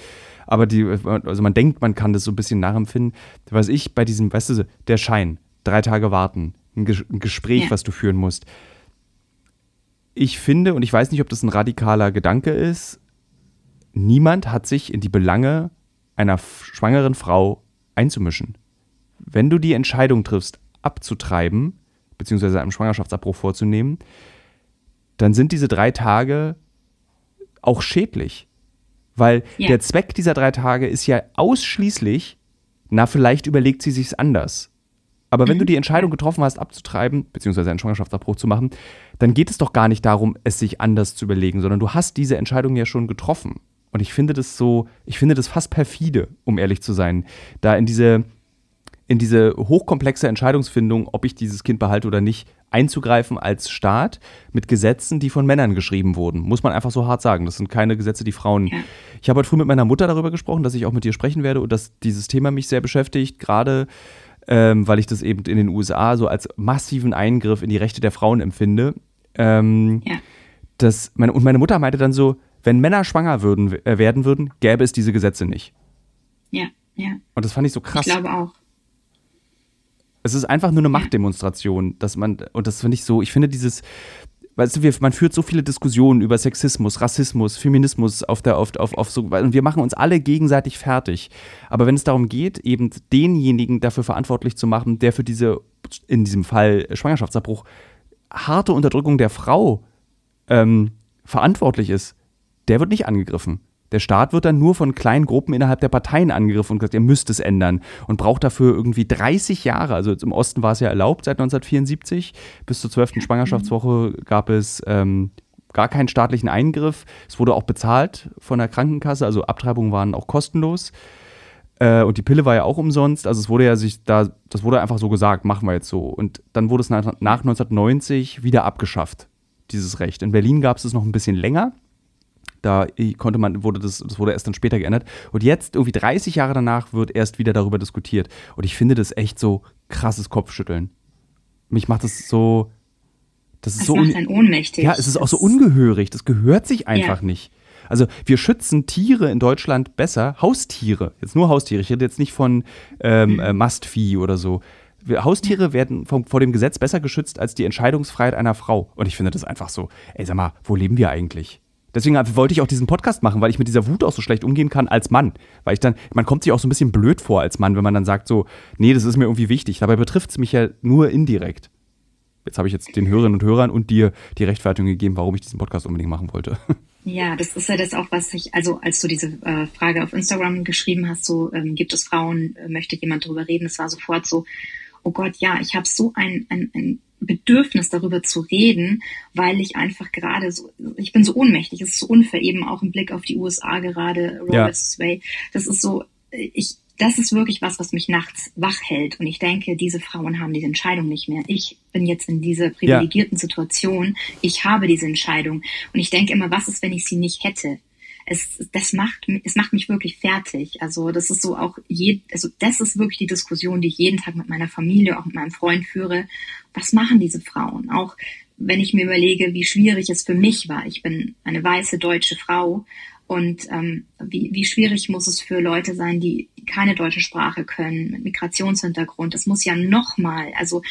Aber die, also man denkt, man kann das so ein bisschen nachempfinden. Was ich bei diesem, weißt du, der Schein, drei Tage warten, ein, Ges ein Gespräch, ja. was du führen musst. Ich finde, und ich weiß nicht, ob das ein radikaler Gedanke ist, niemand hat sich in die Belange einer schwangeren Frau einzumischen. Wenn du die Entscheidung triffst, abzutreiben, beziehungsweise einen Schwangerschaftsabbruch vorzunehmen, dann sind diese drei Tage auch schädlich. Weil ja. der Zweck dieser drei Tage ist ja ausschließlich, na, vielleicht überlegt sie sich's anders. Aber wenn du die Entscheidung getroffen hast, abzutreiben, beziehungsweise einen Schwangerschaftsabbruch zu machen, dann geht es doch gar nicht darum, es sich anders zu überlegen, sondern du hast diese Entscheidung ja schon getroffen. Und ich finde das so, ich finde das fast perfide, um ehrlich zu sein, da in diese, in diese hochkomplexe Entscheidungsfindung, ob ich dieses Kind behalte oder nicht, einzugreifen als Staat mit Gesetzen, die von Männern geschrieben wurden. Muss man einfach so hart sagen. Das sind keine Gesetze, die Frauen. Ja. Ich habe heute früh mit meiner Mutter darüber gesprochen, dass ich auch mit dir sprechen werde und dass dieses Thema mich sehr beschäftigt, gerade ähm, weil ich das eben in den USA so als massiven Eingriff in die Rechte der Frauen empfinde. Ähm, ja. das, meine, und meine Mutter meinte dann so, wenn Männer schwanger würden, äh, werden würden, gäbe es diese Gesetze nicht. Ja, ja. Und das fand ich so krass. Ich glaube auch. Es ist einfach nur eine Machtdemonstration, dass man, und das finde ich so, ich finde dieses, weißt du, wir, man führt so viele Diskussionen über Sexismus, Rassismus, Feminismus auf der, auf, auf, auf so, und wir machen uns alle gegenseitig fertig. Aber wenn es darum geht, eben denjenigen dafür verantwortlich zu machen, der für diese, in diesem Fall Schwangerschaftsabbruch, harte Unterdrückung der Frau ähm, verantwortlich ist, der wird nicht angegriffen. Der Staat wird dann nur von kleinen Gruppen innerhalb der Parteien angegriffen und gesagt, ihr müsst es ändern und braucht dafür irgendwie 30 Jahre. Also im Osten war es ja erlaubt seit 1974. Bis zur 12. Schwangerschaftswoche gab es ähm, gar keinen staatlichen Eingriff. Es wurde auch bezahlt von der Krankenkasse, also Abtreibungen waren auch kostenlos. Äh, und die Pille war ja auch umsonst. Also es wurde ja sich da, das wurde einfach so gesagt, machen wir jetzt so. Und dann wurde es nach, nach 1990 wieder abgeschafft, dieses Recht. In Berlin gab es es noch ein bisschen länger. Da konnte man, wurde das, das wurde erst dann später geändert. Und jetzt, irgendwie 30 Jahre danach, wird erst wieder darüber diskutiert. Und ich finde das echt so krasses Kopfschütteln. Mich macht das so. Das ist das so ohnmächtig. Ja, es ist auch so ungehörig. Das gehört sich einfach ja. nicht. Also wir schützen Tiere in Deutschland besser, Haustiere, jetzt nur Haustiere, ich rede jetzt nicht von ähm, mhm. äh, Mastvieh oder so. Wir, Haustiere werden vom, vor dem Gesetz besser geschützt als die Entscheidungsfreiheit einer Frau. Und ich finde das einfach so, ey, sag mal, wo leben wir eigentlich? Deswegen wollte ich auch diesen Podcast machen, weil ich mit dieser Wut auch so schlecht umgehen kann als Mann. Weil ich dann, man kommt sich auch so ein bisschen blöd vor als Mann, wenn man dann sagt so, nee, das ist mir irgendwie wichtig. Dabei betrifft es mich ja nur indirekt. Jetzt habe ich jetzt den Hörerinnen und Hörern und dir die Rechtfertigung gegeben, warum ich diesen Podcast unbedingt machen wollte. Ja, das ist ja das auch, was ich, also als du diese äh, Frage auf Instagram geschrieben hast, so ähm, gibt es Frauen, äh, möchte jemand darüber reden, es war sofort so, oh Gott, ja, ich habe so ein, ein, ein Bedürfnis darüber zu reden, weil ich einfach gerade so, ich bin so ohnmächtig, es ist so unfair, eben auch im Blick auf die USA gerade, Roe ja. Way. Das ist so, ich, das ist wirklich was, was mich nachts wach hält. Und ich denke, diese Frauen haben diese Entscheidung nicht mehr. Ich bin jetzt in dieser privilegierten ja. Situation. Ich habe diese Entscheidung. Und ich denke immer, was ist, wenn ich sie nicht hätte? Es, das macht, es macht mich wirklich fertig. Also das ist so auch, je, also das ist wirklich die Diskussion, die ich jeden Tag mit meiner Familie, auch mit meinem Freund führe. Was machen diese Frauen? Auch wenn ich mir überlege, wie schwierig es für mich war. Ich bin eine weiße deutsche Frau und ähm, wie, wie schwierig muss es für Leute sein, die keine deutsche Sprache können, mit Migrationshintergrund. Das muss ja nochmal, also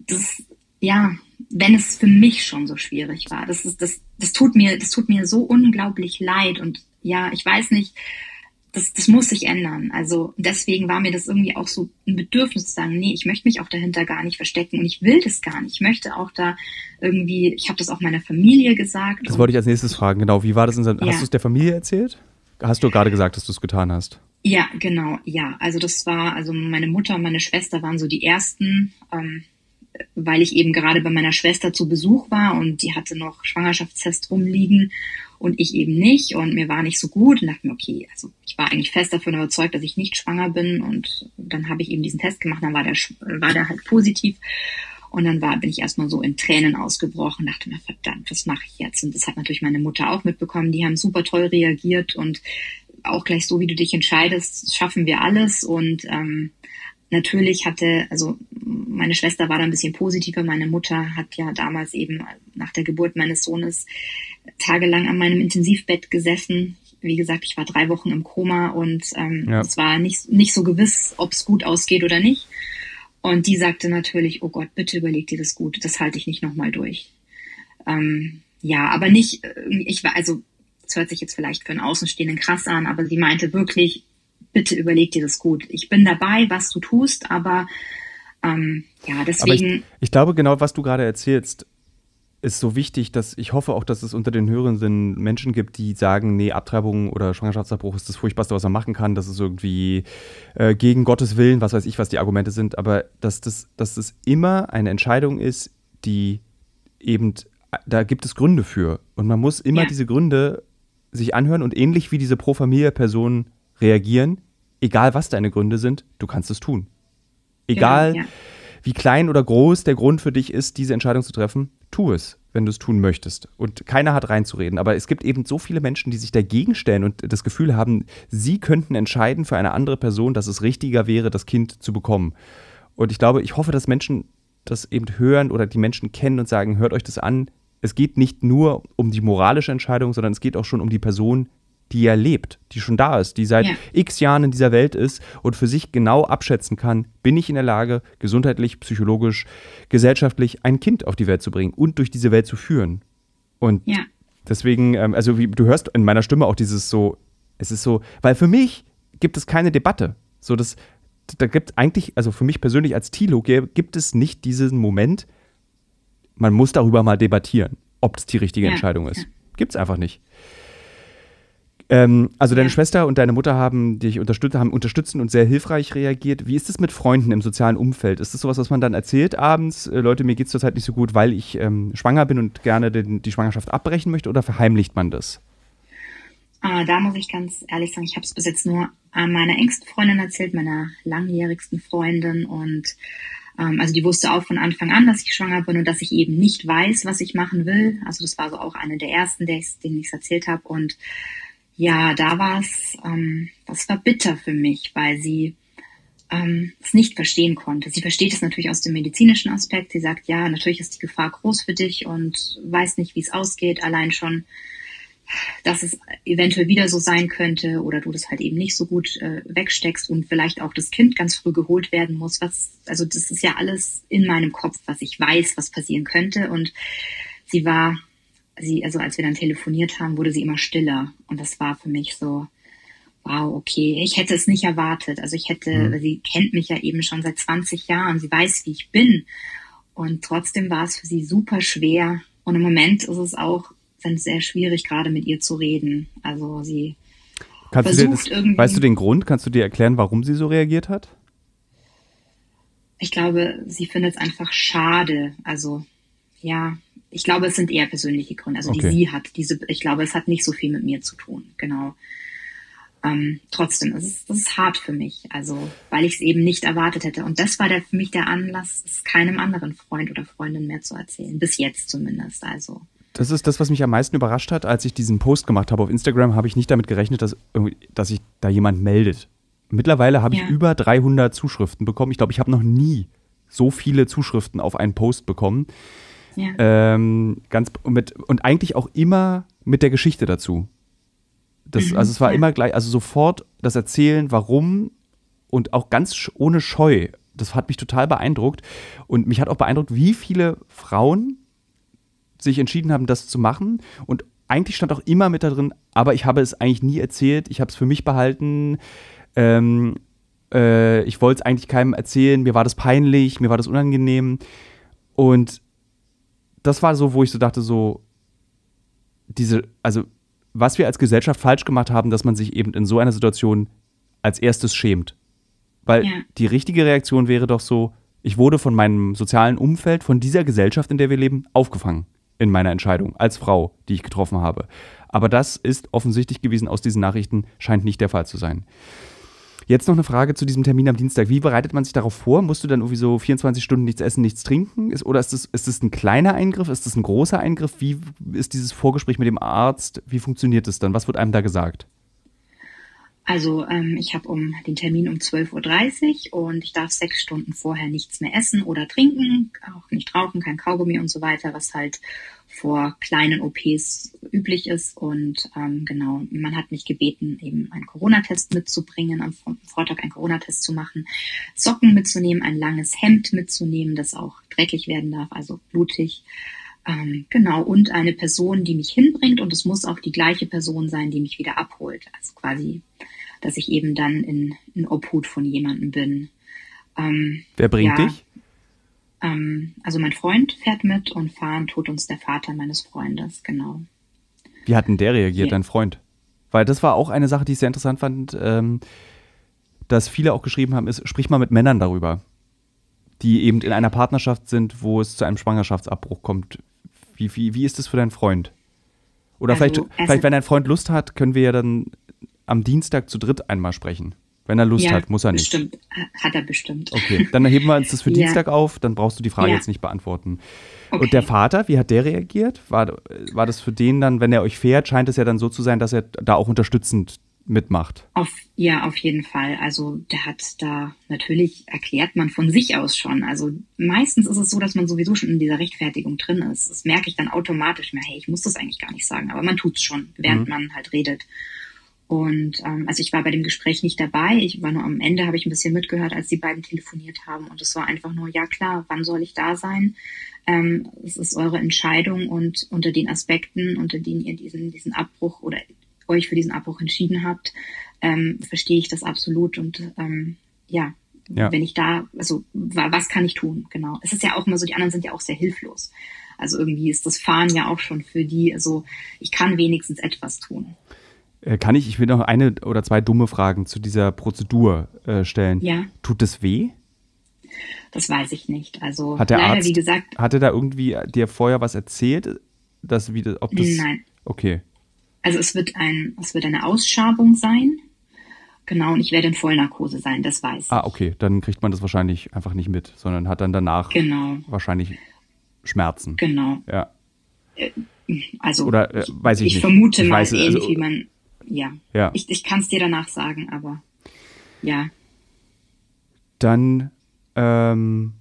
das, ja, wenn es für mich schon so schwierig war, das ist, das, das tut mir, das tut mir so unglaublich leid und ja, ich weiß nicht, das, das muss sich ändern. Also deswegen war mir das irgendwie auch so ein Bedürfnis zu sagen, nee, ich möchte mich auch dahinter gar nicht verstecken und ich will das gar nicht. Ich möchte auch da irgendwie, ich habe das auch meiner Familie gesagt. Das wollte ich als nächstes fragen, genau. Wie war das? In, ja. Hast du es der Familie erzählt? Hast du gerade gesagt, dass du es getan hast? Ja, genau, ja. Also das war, also meine Mutter und meine Schwester waren so die ersten, ähm, weil ich eben gerade bei meiner Schwester zu Besuch war und die hatte noch Schwangerschaftstest rumliegen und ich eben nicht und mir war nicht so gut und dachte mir, okay, also ich war eigentlich fest davon überzeugt, dass ich nicht schwanger bin und dann habe ich eben diesen Test gemacht, dann war der, war der halt positiv und dann war, bin ich erstmal so in Tränen ausgebrochen, dachte mir, verdammt, was mache ich jetzt? Und das hat natürlich meine Mutter auch mitbekommen, die haben super toll reagiert und auch gleich so, wie du dich entscheidest, schaffen wir alles und ähm, natürlich hatte, also meine Schwester war da ein bisschen positiver. Meine Mutter hat ja damals eben nach der Geburt meines Sohnes tagelang an meinem Intensivbett gesessen. Wie gesagt, ich war drei Wochen im Koma und ähm, ja. es war nicht, nicht so gewiss, ob es gut ausgeht oder nicht. Und die sagte natürlich, oh Gott, bitte überleg dir das gut, das halte ich nicht nochmal durch. Ähm, ja, aber nicht, ich war, also, es hört sich jetzt vielleicht für einen Außenstehenden krass an, aber sie meinte wirklich, bitte überleg dir das gut. Ich bin dabei, was du tust, aber ähm, ja, deswegen. Ich, ich, glaube, genau, was du gerade erzählst, ist so wichtig, dass ich hoffe auch, dass es unter den Hörenden Menschen gibt, die sagen, nee, Abtreibung oder Schwangerschaftsabbruch ist das Furchtbarste, was man machen kann. Das ist irgendwie äh, gegen Gottes Willen, was weiß ich, was die Argumente sind. Aber dass das, dass das immer eine Entscheidung ist, die eben, da gibt es Gründe für. Und man muss immer ja. diese Gründe sich anhören und ähnlich wie diese Pro-Familie-Person reagieren, egal was deine Gründe sind, du kannst es tun. Egal genau, ja. wie klein oder groß der Grund für dich ist, diese Entscheidung zu treffen, tu es, wenn du es tun möchtest. Und keiner hat reinzureden. Aber es gibt eben so viele Menschen, die sich dagegen stellen und das Gefühl haben, sie könnten entscheiden für eine andere Person, dass es richtiger wäre, das Kind zu bekommen. Und ich glaube, ich hoffe, dass Menschen das eben hören oder die Menschen kennen und sagen, hört euch das an. Es geht nicht nur um die moralische Entscheidung, sondern es geht auch schon um die Person, die ja lebt, die schon da ist, die seit ja. x Jahren in dieser Welt ist und für sich genau abschätzen kann, bin ich in der Lage, gesundheitlich, psychologisch, gesellschaftlich ein Kind auf die Welt zu bringen und durch diese Welt zu führen. Und ja. deswegen, ähm, also wie du hörst in meiner Stimme auch dieses so, es ist so, weil für mich gibt es keine Debatte. So, das, da gibt eigentlich, also für mich persönlich als Tilo gibt es nicht diesen Moment, man muss darüber mal debattieren, ob es die richtige ja. Entscheidung ist. Gibt es einfach nicht. Ähm, also deine. Schwester und deine Mutter haben dich unterstützt, haben unterstützend und sehr hilfreich reagiert. Wie ist es mit Freunden im sozialen Umfeld? Ist das sowas, was man dann erzählt abends? Äh, Leute, mir geht es zurzeit nicht so gut, weil ich ähm, schwanger bin und gerne den, die Schwangerschaft abbrechen möchte oder verheimlicht man das? Ah, da muss ich ganz ehrlich sagen, ich habe es bis jetzt nur an meiner engsten Freundin erzählt, meiner langjährigsten Freundin und ähm, also die wusste auch von Anfang an, dass ich schwanger bin und dass ich eben nicht weiß, was ich machen will. Also das war so auch eine der ersten, denen ich es erzählt habe und ja, da war es, ähm, das war bitter für mich, weil sie ähm, es nicht verstehen konnte. Sie versteht es natürlich aus dem medizinischen Aspekt. Sie sagt, ja, natürlich ist die Gefahr groß für dich und weiß nicht, wie es ausgeht. Allein schon, dass es eventuell wieder so sein könnte oder du das halt eben nicht so gut äh, wegsteckst und vielleicht auch das Kind ganz früh geholt werden muss. Was, also das ist ja alles in meinem Kopf, was ich weiß, was passieren könnte. Und sie war sie, also als wir dann telefoniert haben, wurde sie immer stiller. Und das war für mich so, wow, okay, ich hätte es nicht erwartet. Also ich hätte, mhm. sie kennt mich ja eben schon seit 20 Jahren, sie weiß, wie ich bin. Und trotzdem war es für sie super schwer. Und im Moment ist es auch dann sehr schwierig, gerade mit ihr zu reden. Also sie Kannst versucht du das, irgendwie. Weißt du den Grund? Kannst du dir erklären, warum sie so reagiert hat? Ich glaube, sie findet es einfach schade. Also ja, ich glaube, es sind eher persönliche Gründe, also okay. die sie hat. Diese, ich glaube, es hat nicht so viel mit mir zu tun, genau. Ähm, trotzdem, es ist, das ist hart für mich, also weil ich es eben nicht erwartet hätte. Und das war der, für mich der Anlass, es keinem anderen Freund oder Freundin mehr zu erzählen, bis jetzt zumindest. Also das ist das, was mich am meisten überrascht hat, als ich diesen Post gemacht habe auf Instagram, habe ich nicht damit gerechnet, dass, dass sich da jemand meldet. Mittlerweile habe ja. ich über 300 Zuschriften bekommen. Ich glaube, ich habe noch nie so viele Zuschriften auf einen Post bekommen. Ja. Ähm, ganz mit, und eigentlich auch immer mit der Geschichte dazu. Das, mhm, also es war immer gleich, also sofort das Erzählen, warum und auch ganz ohne Scheu. Das hat mich total beeindruckt. Und mich hat auch beeindruckt, wie viele Frauen sich entschieden haben, das zu machen. Und eigentlich stand auch immer mit da drin, aber ich habe es eigentlich nie erzählt. Ich habe es für mich behalten. Ähm, äh, ich wollte es eigentlich keinem erzählen. Mir war das peinlich, mir war das unangenehm. Und das war so, wo ich so dachte, so, diese, also, was wir als Gesellschaft falsch gemacht haben, dass man sich eben in so einer Situation als erstes schämt. Weil ja. die richtige Reaktion wäre doch so, ich wurde von meinem sozialen Umfeld, von dieser Gesellschaft, in der wir leben, aufgefangen in meiner Entscheidung als Frau, die ich getroffen habe. Aber das ist offensichtlich gewesen aus diesen Nachrichten, scheint nicht der Fall zu sein. Jetzt noch eine Frage zu diesem Termin am Dienstag. Wie bereitet man sich darauf vor? Musst du dann irgendwie so 24 Stunden nichts essen, nichts trinken? Ist, oder ist das, ist das ein kleiner Eingriff? Ist das ein großer Eingriff? Wie ist dieses Vorgespräch mit dem Arzt? Wie funktioniert es dann? Was wird einem da gesagt? Also ähm, ich habe um den Termin um 12.30 Uhr und ich darf sechs Stunden vorher nichts mehr essen oder trinken, auch nicht rauchen, kein Kaugummi und so weiter, was halt vor kleinen OPs üblich ist. Und ähm, genau, man hat mich gebeten, eben einen Corona-Test mitzubringen, am Vortag einen Corona-Test zu machen, Socken mitzunehmen, ein langes Hemd mitzunehmen, das auch dreckig werden darf, also blutig. Ähm, genau, und eine Person, die mich hinbringt und es muss auch die gleiche Person sein, die mich wieder abholt. Also quasi dass ich eben dann in, in Obhut von jemandem bin. Ähm, Wer bringt ja, dich? Ähm, also mein Freund fährt mit und fahren tut uns der Vater meines Freundes, genau. Wie hat denn der reagiert, ja. dein Freund? Weil das war auch eine Sache, die ich sehr interessant fand, ähm, dass viele auch geschrieben haben, ist, sprich mal mit Männern darüber, die eben in einer Partnerschaft sind, wo es zu einem Schwangerschaftsabbruch kommt. Wie, wie, wie ist das für deinen Freund? Oder also, vielleicht, vielleicht, wenn dein Freund Lust hat, können wir ja dann am Dienstag zu dritt einmal sprechen. Wenn er Lust ja, hat, muss er nicht. Bestimmt, hat er bestimmt. Okay, dann heben wir uns das für ja. Dienstag auf, dann brauchst du die Frage ja. jetzt nicht beantworten. Okay. Und der Vater, wie hat der reagiert? War, war das für den dann, wenn er euch fährt, scheint es ja dann so zu sein, dass er da auch unterstützend mitmacht? Auf, ja, auf jeden Fall. Also der hat da natürlich erklärt man von sich aus schon. Also meistens ist es so, dass man sowieso schon in dieser Rechtfertigung drin ist. Das merke ich dann automatisch mehr, hey, ich muss das eigentlich gar nicht sagen, aber man tut es schon, während mhm. man halt redet. Und ähm, also ich war bei dem Gespräch nicht dabei. Ich war nur am Ende, habe ich ein bisschen mitgehört, als die beiden telefoniert haben. Und es war einfach nur, ja klar, wann soll ich da sein? Ähm, es ist eure Entscheidung und unter den Aspekten, unter denen ihr diesen, diesen Abbruch oder euch für diesen Abbruch entschieden habt, ähm, verstehe ich das absolut. Und ähm, ja, ja, wenn ich da, also was kann ich tun? Genau. Es ist ja auch immer so, die anderen sind ja auch sehr hilflos. Also irgendwie ist das Fahren ja auch schon für die, also ich kann wenigstens etwas tun. Äh, kann ich, ich will noch eine oder zwei dumme Fragen zu dieser Prozedur äh, stellen. Ja. Tut das weh? Das weiß ich nicht. Also hat der leider, Arzt, wie gesagt. Hat er da irgendwie dir vorher was erzählt? Dass, wie ob das, nein. Okay. Also es wird ein, es wird eine Ausschabung sein. Genau, und ich werde in Vollnarkose sein, das weiß ich. Ah, okay. Dann kriegt man das wahrscheinlich einfach nicht mit, sondern hat dann danach genau. wahrscheinlich Schmerzen. Genau. Ja. Äh, also, Oder äh, weiß ich, ich nicht. vermute ich mal weiß, ähnlich also, wie man ja. ja. Ich, ich kann es dir danach sagen, aber ja. Dann ähm,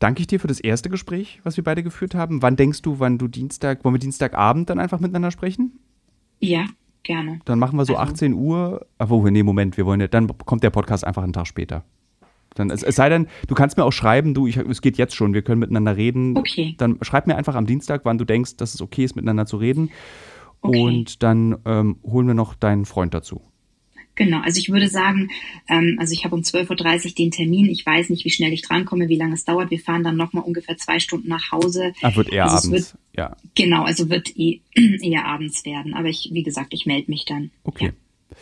danke ich dir für das erste Gespräch, was wir beide geführt haben. Wann denkst du, wann du Dienstag, wollen wir Dienstagabend dann einfach miteinander sprechen? Ja, gerne. Dann machen wir so also. 18 Uhr. Aber nee, Moment, wir wollen ja, dann kommt der Podcast einfach einen Tag später. Dann, es, es sei denn, du kannst mir auch schreiben, du, ich, es geht jetzt schon, wir können miteinander reden. Okay. Dann schreib mir einfach am Dienstag, wann du denkst, dass es okay ist, miteinander zu reden. Okay. Und dann ähm, holen wir noch deinen Freund dazu. Genau, also ich würde sagen, ähm, also ich habe um 12.30 Uhr den Termin. Ich weiß nicht, wie schnell ich drankomme, wie lange es dauert. Wir fahren dann nochmal ungefähr zwei Stunden nach Hause. Ach, wird eher also abends, wird, ja. Genau, also wird eh, eher abends werden. Aber ich, wie gesagt, ich melde mich dann. Okay. Ja.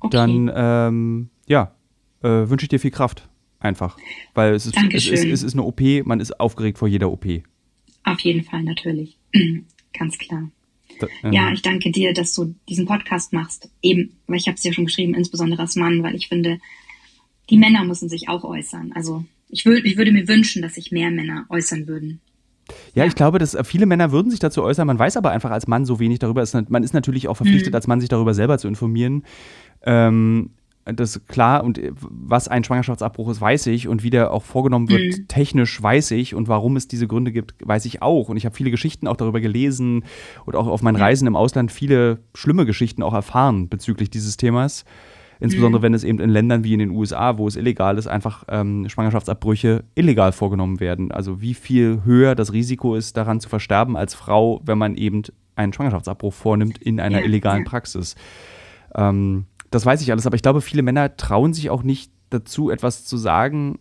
okay. Dann, ähm, ja, äh, wünsche ich dir viel Kraft. Einfach. Weil es ist, es ist, es ist eine OP, man ist aufgeregt vor jeder OP. Auf jeden Fall, natürlich. Ganz klar. Ähm, ja, ich danke dir, dass du diesen Podcast machst. Eben, weil ich habe es ja schon geschrieben, insbesondere als Mann, weil ich finde, die Männer müssen sich auch äußern. Also ich, würd, ich würde mir wünschen, dass sich mehr Männer äußern würden. Ja, ich glaube, dass viele Männer würden sich dazu äußern. Man weiß aber einfach als Mann so wenig darüber. Man ist natürlich auch verpflichtet, mhm. als Mann sich darüber selber zu informieren. Ähm, das klar und was ein Schwangerschaftsabbruch ist, weiß ich und wie der auch vorgenommen wird, mhm. technisch weiß ich und warum es diese Gründe gibt, weiß ich auch. Und ich habe viele Geschichten auch darüber gelesen und auch auf meinen Reisen im Ausland viele schlimme Geschichten auch erfahren bezüglich dieses Themas. Insbesondere mhm. wenn es eben in Ländern wie in den USA, wo es illegal ist, einfach ähm, Schwangerschaftsabbrüche illegal vorgenommen werden. Also wie viel höher das Risiko ist, daran zu versterben als Frau, wenn man eben einen Schwangerschaftsabbruch vornimmt in einer ja, illegalen. Praxis. Ähm, das weiß ich alles, aber ich glaube, viele Männer trauen sich auch nicht dazu, etwas zu sagen,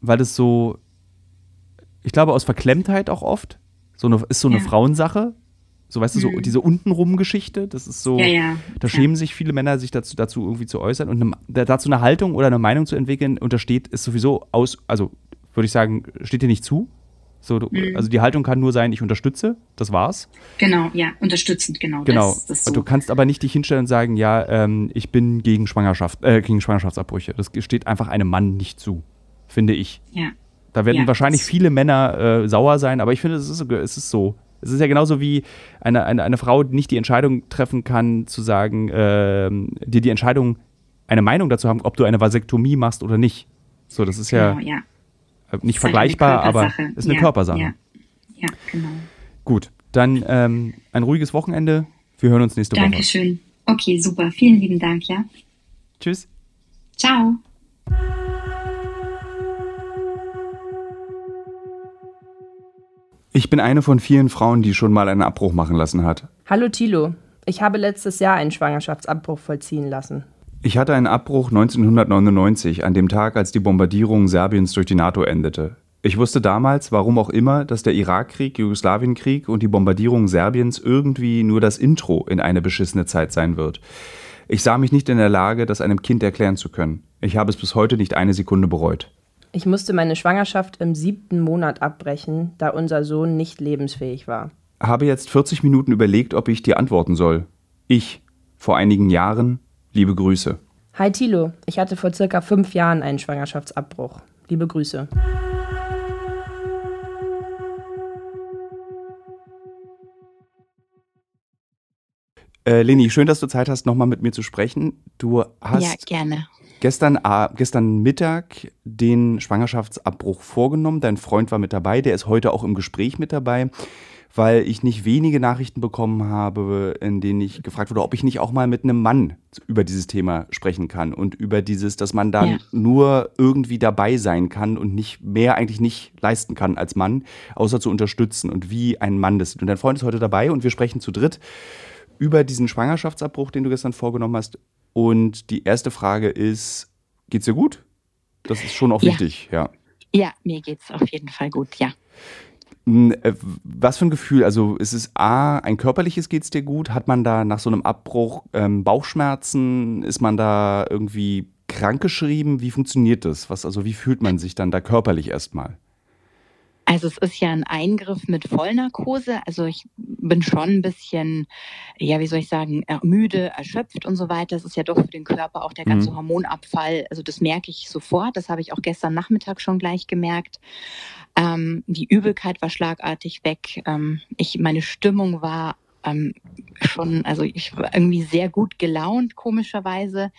weil es so, ich glaube, aus Verklemmtheit auch oft, so eine, ist so eine ja. Frauensache. So, weißt du, so mhm. diese untenrum Geschichte, das ist so, ja, ja. da schämen sich viele Männer, sich dazu, dazu irgendwie zu äußern und eine, dazu eine Haltung oder eine Meinung zu entwickeln, untersteht, ist sowieso aus, also würde ich sagen, steht dir nicht zu. So, mhm. Also die Haltung kann nur sein, ich unterstütze, das war's. Genau, ja, unterstützend, genau. Genau. Das, das so. Du kannst aber nicht dich hinstellen und sagen, ja, ähm, ich bin gegen Schwangerschaft, äh, gegen Schwangerschaftsabbrüche. Das steht einfach einem Mann nicht zu, finde ich. Ja. Da werden ja, wahrscheinlich viele Männer äh, sauer sein, aber ich finde, es ist, es ist so. Es ist ja genauso wie eine, eine, eine Frau nicht die Entscheidung treffen kann, zu sagen, äh, dir die Entscheidung, eine Meinung dazu haben, ob du eine Vasektomie machst oder nicht. So, das ist ja, genau, ja. Äh, nicht vergleichbar, aber ist eine ja, Körpersache. Ja. ja, genau. Gut, dann ähm, ein ruhiges Wochenende. Wir hören uns nächste Dankeschön. Woche. Dankeschön. Okay, super. Vielen lieben Dank, ja. Tschüss. Ciao. Ich bin eine von vielen Frauen, die schon mal einen Abbruch machen lassen hat. Hallo Thilo. Ich habe letztes Jahr einen Schwangerschaftsabbruch vollziehen lassen. Ich hatte einen Abbruch 1999, an dem Tag, als die Bombardierung Serbiens durch die NATO endete. Ich wusste damals, warum auch immer, dass der Irakkrieg, Jugoslawienkrieg und die Bombardierung Serbiens irgendwie nur das Intro in eine beschissene Zeit sein wird. Ich sah mich nicht in der Lage, das einem Kind erklären zu können. Ich habe es bis heute nicht eine Sekunde bereut. Ich musste meine Schwangerschaft im siebten Monat abbrechen, da unser Sohn nicht lebensfähig war. Habe jetzt 40 Minuten überlegt, ob ich dir antworten soll. Ich, vor einigen Jahren, Liebe Grüße. Hi Tilo, ich hatte vor circa fünf Jahren einen Schwangerschaftsabbruch. Liebe Grüße. Äh, Leni, schön, dass du Zeit hast, nochmal mit mir zu sprechen. Du hast ja, gerne. Gestern, gestern Mittag den Schwangerschaftsabbruch vorgenommen. Dein Freund war mit dabei, der ist heute auch im Gespräch mit dabei weil ich nicht wenige Nachrichten bekommen habe, in denen ich gefragt wurde, ob ich nicht auch mal mit einem Mann über dieses Thema sprechen kann und über dieses, dass man dann ja. nur irgendwie dabei sein kann und nicht mehr eigentlich nicht leisten kann als Mann, außer zu unterstützen und wie ein Mann das sieht. Und dein Freund ist heute dabei und wir sprechen zu dritt über diesen Schwangerschaftsabbruch, den du gestern vorgenommen hast. Und die erste Frage ist, geht's dir gut? Das ist schon auch ja. wichtig, ja. Ja, mir geht's auf jeden Fall gut, ja. Äh, was für ein Gefühl? Also ist es A, ein körperliches geht es dir gut? Hat man da nach so einem Abbruch ähm, Bauchschmerzen? Ist man da irgendwie krankgeschrieben? Wie funktioniert das? Was, also wie fühlt man sich dann da körperlich erstmal? Also es ist ja ein Eingriff mit Vollnarkose. Also ich bin schon ein bisschen, ja, wie soll ich sagen, müde, erschöpft und so weiter. Es ist ja doch für den Körper auch der ganze mhm. Hormonabfall. Also das merke ich sofort. Das habe ich auch gestern Nachmittag schon gleich gemerkt. Ähm, die Übelkeit war schlagartig weg. Ähm, ich, meine Stimmung war ähm, schon, also ich war irgendwie sehr gut gelaunt, komischerweise,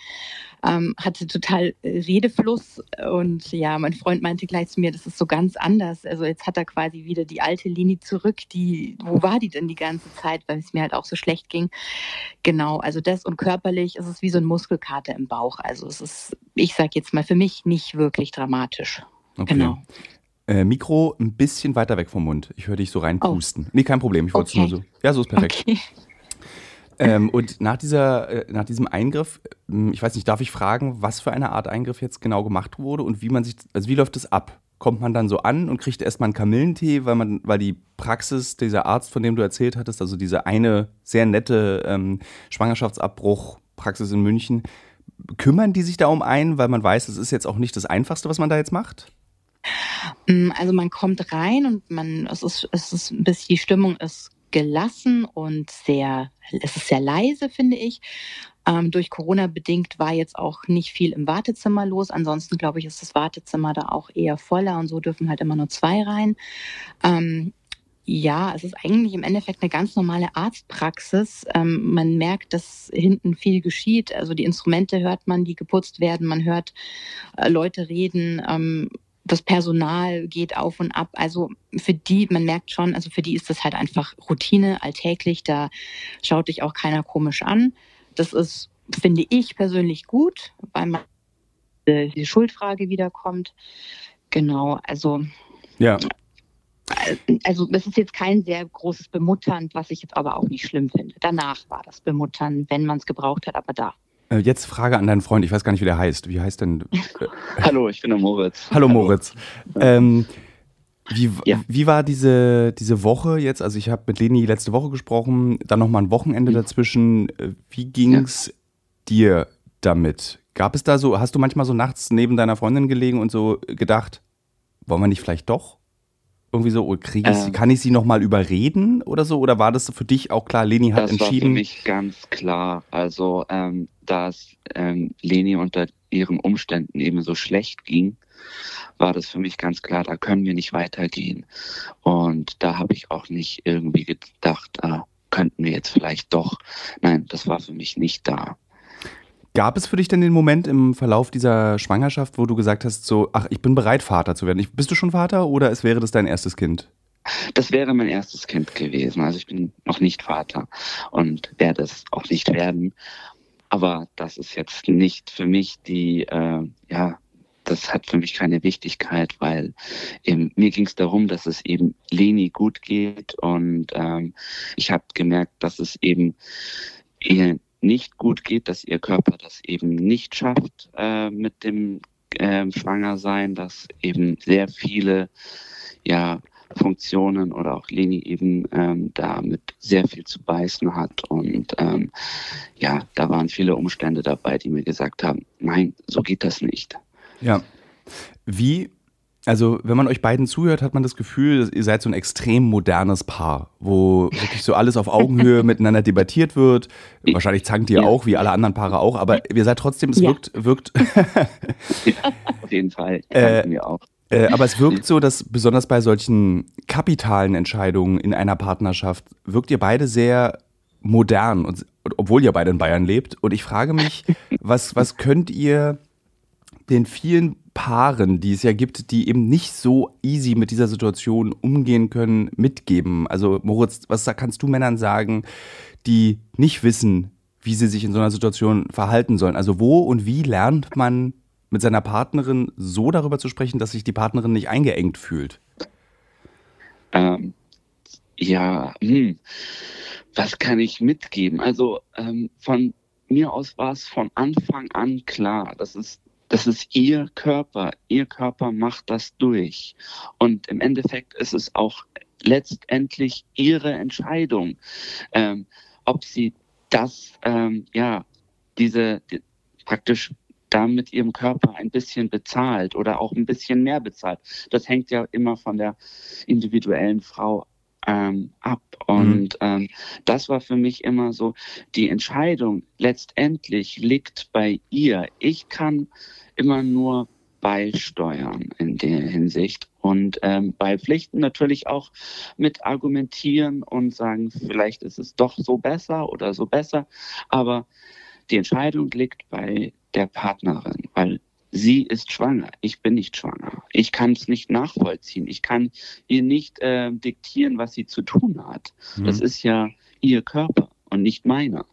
ähm, hatte total Redefluss und ja, mein Freund meinte gleich zu mir, das ist so ganz anders. Also jetzt hat er quasi wieder die alte Linie zurück, die, wo war die denn die ganze Zeit, weil es mir halt auch so schlecht ging. Genau, also das und körperlich ist es wie so ein Muskelkater im Bauch. Also es ist, ich sag jetzt mal, für mich nicht wirklich dramatisch. Okay. Genau. Äh, Mikro ein bisschen weiter weg vom Mund. Ich höre dich so reinpusten. Oh. Nee, kein Problem. Ich wollte es okay. nur so. Ja, so ist perfekt. Okay. Ähm, und nach, dieser, äh, nach diesem Eingriff, äh, ich weiß nicht, darf ich fragen, was für eine Art Eingriff jetzt genau gemacht wurde und wie man sich, also wie läuft das ab? Kommt man dann so an und kriegt erstmal einen Kamillentee, weil man, weil die Praxis, dieser Arzt, von dem du erzählt hattest, also diese eine sehr nette ähm, Schwangerschaftsabbruch-Praxis in München, kümmern die sich da um einen, weil man weiß, es ist jetzt auch nicht das Einfachste, was man da jetzt macht? Mm, also man kommt rein und man, es ist, es ist ein bisschen, die Stimmung ist gelassen und sehr, es ist sehr leise, finde ich. Ähm, durch Corona bedingt war jetzt auch nicht viel im Wartezimmer los. Ansonsten glaube ich, ist das Wartezimmer da auch eher voller und so dürfen halt immer nur zwei rein. Ähm, Ja, es ist eigentlich im Endeffekt eine ganz normale Arztpraxis. Ähm, man merkt, dass hinten viel geschieht. Also die Instrumente hört man, die geputzt werden. Man hört äh, Leute reden. Ähm, das Personal geht auf und ab. Also für die, man merkt schon, also für die ist das halt einfach Routine, alltäglich. Da schaut dich auch keiner komisch an. Das ist, finde ich persönlich gut, weil man die Schuldfrage wiederkommt. Genau, also ja. Also das ist jetzt kein sehr großes Bemuttern, was ich jetzt aber auch nicht schlimm finde. Danach war das Bemuttern, wenn man es gebraucht hat, aber da. Äh, jetzt Frage an deinen Freund. Ich weiß gar nicht, wie der heißt. Wie heißt denn? Hallo, ich bin der Moritz. Hallo, Hallo. Moritz. Ähm, wie, ja. wie war diese, diese Woche jetzt? Also ich habe mit Leni letzte Woche gesprochen, dann nochmal ein Wochenende mhm. dazwischen. Äh, wie ging es ja. dir damit? Gab es da so, hast du manchmal so nachts neben deiner Freundin gelegen und so gedacht, wollen wir nicht vielleicht doch? Irgendwie so, kriege ich ähm, kann ich sie nochmal überreden oder so? Oder war das für dich auch klar, Leni hat das entschieden? Das war für mich ganz klar. Also, ähm, dass ähm, Leni unter ihren Umständen eben so schlecht ging, war das für mich ganz klar, da können wir nicht weitergehen. Und da habe ich auch nicht irgendwie gedacht, ah, könnten wir jetzt vielleicht doch. Nein, das war für mich nicht da. Gab es für dich denn den Moment im Verlauf dieser Schwangerschaft, wo du gesagt hast, so, ach, ich bin bereit, Vater zu werden? bist du schon Vater oder es wäre das dein erstes Kind? Das wäre mein erstes Kind gewesen. Also ich bin noch nicht Vater und werde es auch nicht werden. Aber das ist jetzt nicht für mich die, äh, ja, das hat für mich keine Wichtigkeit, weil eben, mir ging es darum, dass es eben Leni gut geht und ähm, ich habe gemerkt, dass es eben ihr nicht gut geht, dass ihr Körper das eben nicht schafft äh, mit dem äh, Schwangersein, dass eben sehr viele ja, Funktionen oder auch Leni eben ähm, damit sehr viel zu beißen hat. Und ähm, ja, da waren viele Umstände dabei, die mir gesagt haben, nein, so geht das nicht. Ja. Wie also, wenn man euch beiden zuhört, hat man das Gefühl, ihr seid so ein extrem modernes Paar, wo wirklich so alles auf Augenhöhe miteinander debattiert wird. Wahrscheinlich zankt ihr ja. auch, wie alle anderen Paare auch, aber ihr seid trotzdem, es ja. wirkt, wirkt. auf jeden Fall, äh, wir auch. Äh, aber es wirkt so, dass besonders bei solchen kapitalen Entscheidungen in einer Partnerschaft wirkt ihr beide sehr modern, und, obwohl ihr beide in Bayern lebt. Und ich frage mich, was, was könnt ihr den vielen Paaren, die es ja gibt, die eben nicht so easy mit dieser Situation umgehen können, mitgeben? Also Moritz, was kannst du Männern sagen, die nicht wissen, wie sie sich in so einer Situation verhalten sollen? Also wo und wie lernt man mit seiner Partnerin so darüber zu sprechen, dass sich die Partnerin nicht eingeengt fühlt? Ähm, ja, hm. was kann ich mitgeben? Also ähm, von mir aus war es von Anfang an klar, dass es das ist ihr Körper. Ihr Körper macht das durch. Und im Endeffekt ist es auch letztendlich ihre Entscheidung, ähm, ob sie das, ähm, ja, diese die, praktisch da mit ihrem Körper ein bisschen bezahlt oder auch ein bisschen mehr bezahlt. Das hängt ja immer von der individuellen Frau ähm, ab. Und mhm. ähm, das war für mich immer so, die Entscheidung letztendlich liegt bei ihr. Ich kann immer nur beisteuern in der Hinsicht und ähm, bei Pflichten natürlich auch mit argumentieren und sagen, vielleicht ist es doch so besser oder so besser, aber die Entscheidung liegt bei der Partnerin, weil sie ist schwanger, ich bin nicht schwanger. Ich kann es nicht nachvollziehen. Ich kann ihr nicht äh, diktieren, was sie zu tun hat. Mhm. Das ist ja ihr Körper und nicht meiner.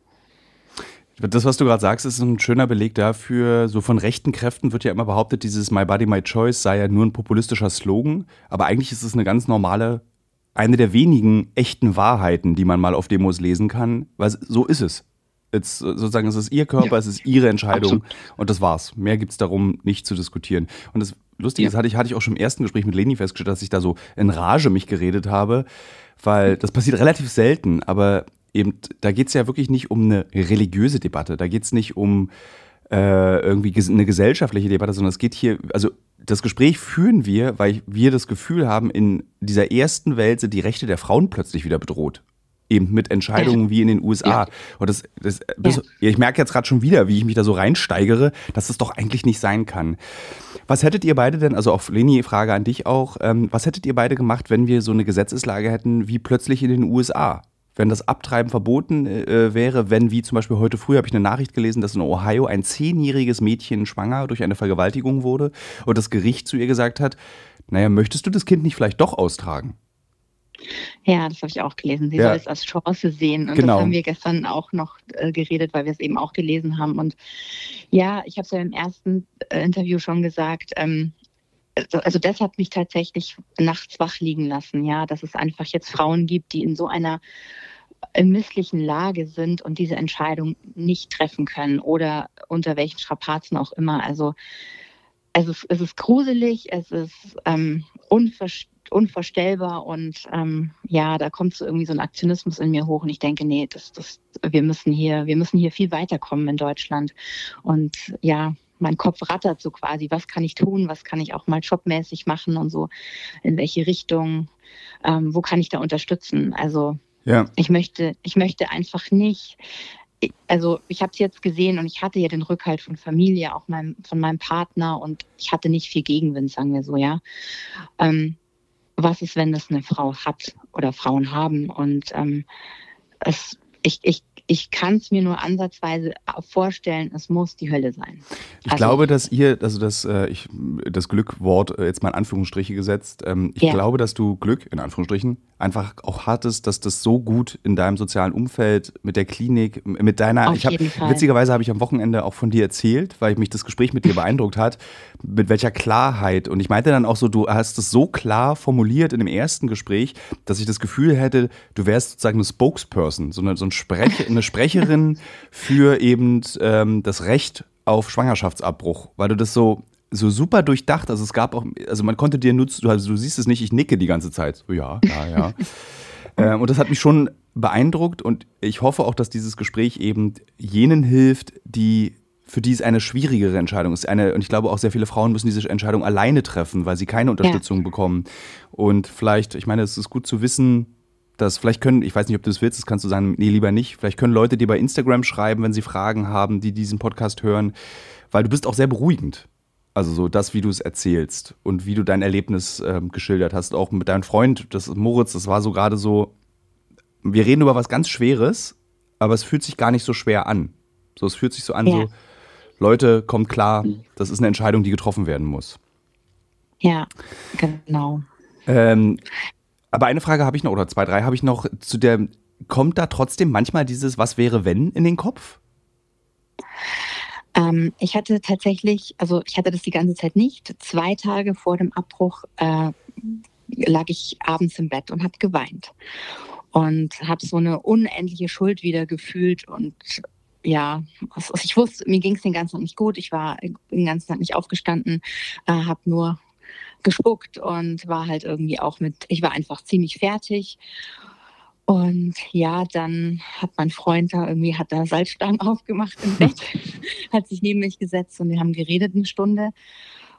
Das, was du gerade sagst, ist ein schöner Beleg dafür. So von rechten Kräften wird ja immer behauptet, dieses My Body, My Choice sei ja nur ein populistischer Slogan. Aber eigentlich ist es eine ganz normale, eine der wenigen echten Wahrheiten, die man mal auf Demos lesen kann. Weil so ist es. Jetzt sozusagen, es ist ihr Körper, ja. es ist ihre Entscheidung Absolut. und das war's. Mehr gibt es darum nicht zu diskutieren. Und das Lustige ja. ist, hatte ich, hatte ich auch schon im ersten Gespräch mit Leni festgestellt, dass ich da so in Rage mich geredet habe, weil das passiert relativ selten, aber eben, da geht es ja wirklich nicht um eine religiöse Debatte, da geht es nicht um äh, irgendwie eine gesellschaftliche Debatte, sondern es geht hier, also das Gespräch führen wir, weil wir das Gefühl haben, in dieser ersten Welt sind die Rechte der Frauen plötzlich wieder bedroht. Eben mit Entscheidungen wie in den USA. Ja. Und das, das, das ja. ich merke jetzt gerade schon wieder, wie ich mich da so reinsteigere, dass das doch eigentlich nicht sein kann. Was hättet ihr beide denn, also auch Leni, Frage an dich auch, ähm, was hättet ihr beide gemacht, wenn wir so eine Gesetzeslage hätten wie plötzlich in den USA? Wenn das Abtreiben verboten äh, wäre, wenn, wie zum Beispiel heute früh, habe ich eine Nachricht gelesen, dass in Ohio ein zehnjähriges Mädchen schwanger durch eine Vergewaltigung wurde und das Gericht zu ihr gesagt hat, naja, möchtest du das Kind nicht vielleicht doch austragen? Ja, das habe ich auch gelesen. Sie ja. soll es als Chance sehen. Und genau. das haben wir gestern auch noch äh, geredet, weil wir es eben auch gelesen haben. Und ja, ich habe es ja im ersten äh, Interview schon gesagt. Ähm, also, also das hat mich tatsächlich nachts wach liegen lassen, ja, dass es einfach jetzt Frauen gibt, die in so einer äh, misslichen Lage sind und diese Entscheidung nicht treffen können oder unter welchen Strapazen auch immer. Also es ist, es ist gruselig, es ist ähm, unverständlich unvorstellbar und ähm, ja, da kommt so irgendwie so ein Aktionismus in mir hoch und ich denke, nee, das, das, wir müssen hier, wir müssen hier viel weiterkommen in Deutschland und ja, mein Kopf rattert so quasi, was kann ich tun, was kann ich auch mal jobmäßig machen und so, in welche Richtung, ähm, wo kann ich da unterstützen? Also ja. ich möchte, ich möchte einfach nicht also ich habe es jetzt gesehen und ich hatte ja den Rückhalt von Familie, auch mein, von meinem Partner und ich hatte nicht viel Gegenwind, sagen wir so, ja. Ähm, was ist, wenn das eine Frau hat oder Frauen haben. Und ähm, es, ich, ich ich kann es mir nur ansatzweise vorstellen, es muss die Hölle sein. Ich also, glaube, dass ihr, also das, äh, ich, das Glückwort äh, jetzt mal in Anführungsstriche gesetzt, ähm, ich ja. glaube, dass du Glück, in Anführungsstrichen, einfach auch hattest, dass das so gut in deinem sozialen Umfeld, mit der Klinik, mit deiner, Auf ich habe, witzigerweise habe ich am Wochenende auch von dir erzählt, weil mich das Gespräch mit dir beeindruckt hat, mit welcher Klarheit. Und ich meinte dann auch so, du hast es so klar formuliert in dem ersten Gespräch, dass ich das Gefühl hätte, du wärst sozusagen eine Spokesperson, so eine, so ein Sprech, eine Sprecherin für eben ähm, das Recht auf Schwangerschaftsabbruch, weil du das so so super durchdacht, also es gab auch, also man konnte dir nutzen, du, also du siehst es nicht, ich nicke die ganze Zeit. So, ja, ja, ja. ähm, und das hat mich schon beeindruckt und ich hoffe auch, dass dieses Gespräch eben jenen hilft, die für die es eine schwierigere Entscheidung ist. Eine, und ich glaube auch sehr viele Frauen müssen diese Entscheidung alleine treffen, weil sie keine Unterstützung ja. bekommen. Und vielleicht, ich meine, es ist gut zu wissen, dass vielleicht können, ich weiß nicht, ob du das willst, das kannst du sagen, nee, lieber nicht. Vielleicht können Leute dir bei Instagram schreiben, wenn sie Fragen haben, die diesen Podcast hören, weil du bist auch sehr beruhigend. Also so das, wie du es erzählst und wie du dein Erlebnis äh, geschildert hast, auch mit deinem Freund, das Moritz, das war so gerade so, wir reden über was ganz Schweres, aber es fühlt sich gar nicht so schwer an. So, es fühlt sich so an, ja. so, Leute, kommt klar, das ist eine Entscheidung, die getroffen werden muss. Ja, genau. Ähm, aber eine Frage habe ich noch, oder zwei, drei habe ich noch zu der, kommt da trotzdem manchmal dieses Was wäre wenn in den Kopf? Ähm, ich hatte tatsächlich, also ich hatte das die ganze Zeit nicht. Zwei Tage vor dem Abbruch äh, lag ich abends im Bett und habe geweint und habe so eine unendliche Schuld wieder gefühlt und ja, also ich wusste, mir ging es den ganzen Tag nicht gut. Ich war den ganzen Tag nicht aufgestanden, äh, habe nur gespuckt und war halt irgendwie auch mit, ich war einfach ziemlich fertig. Und ja, dann hat mein Freund da irgendwie, hat da Salzstangen aufgemacht im Bett, hat sich neben mich gesetzt und wir haben geredet eine Stunde.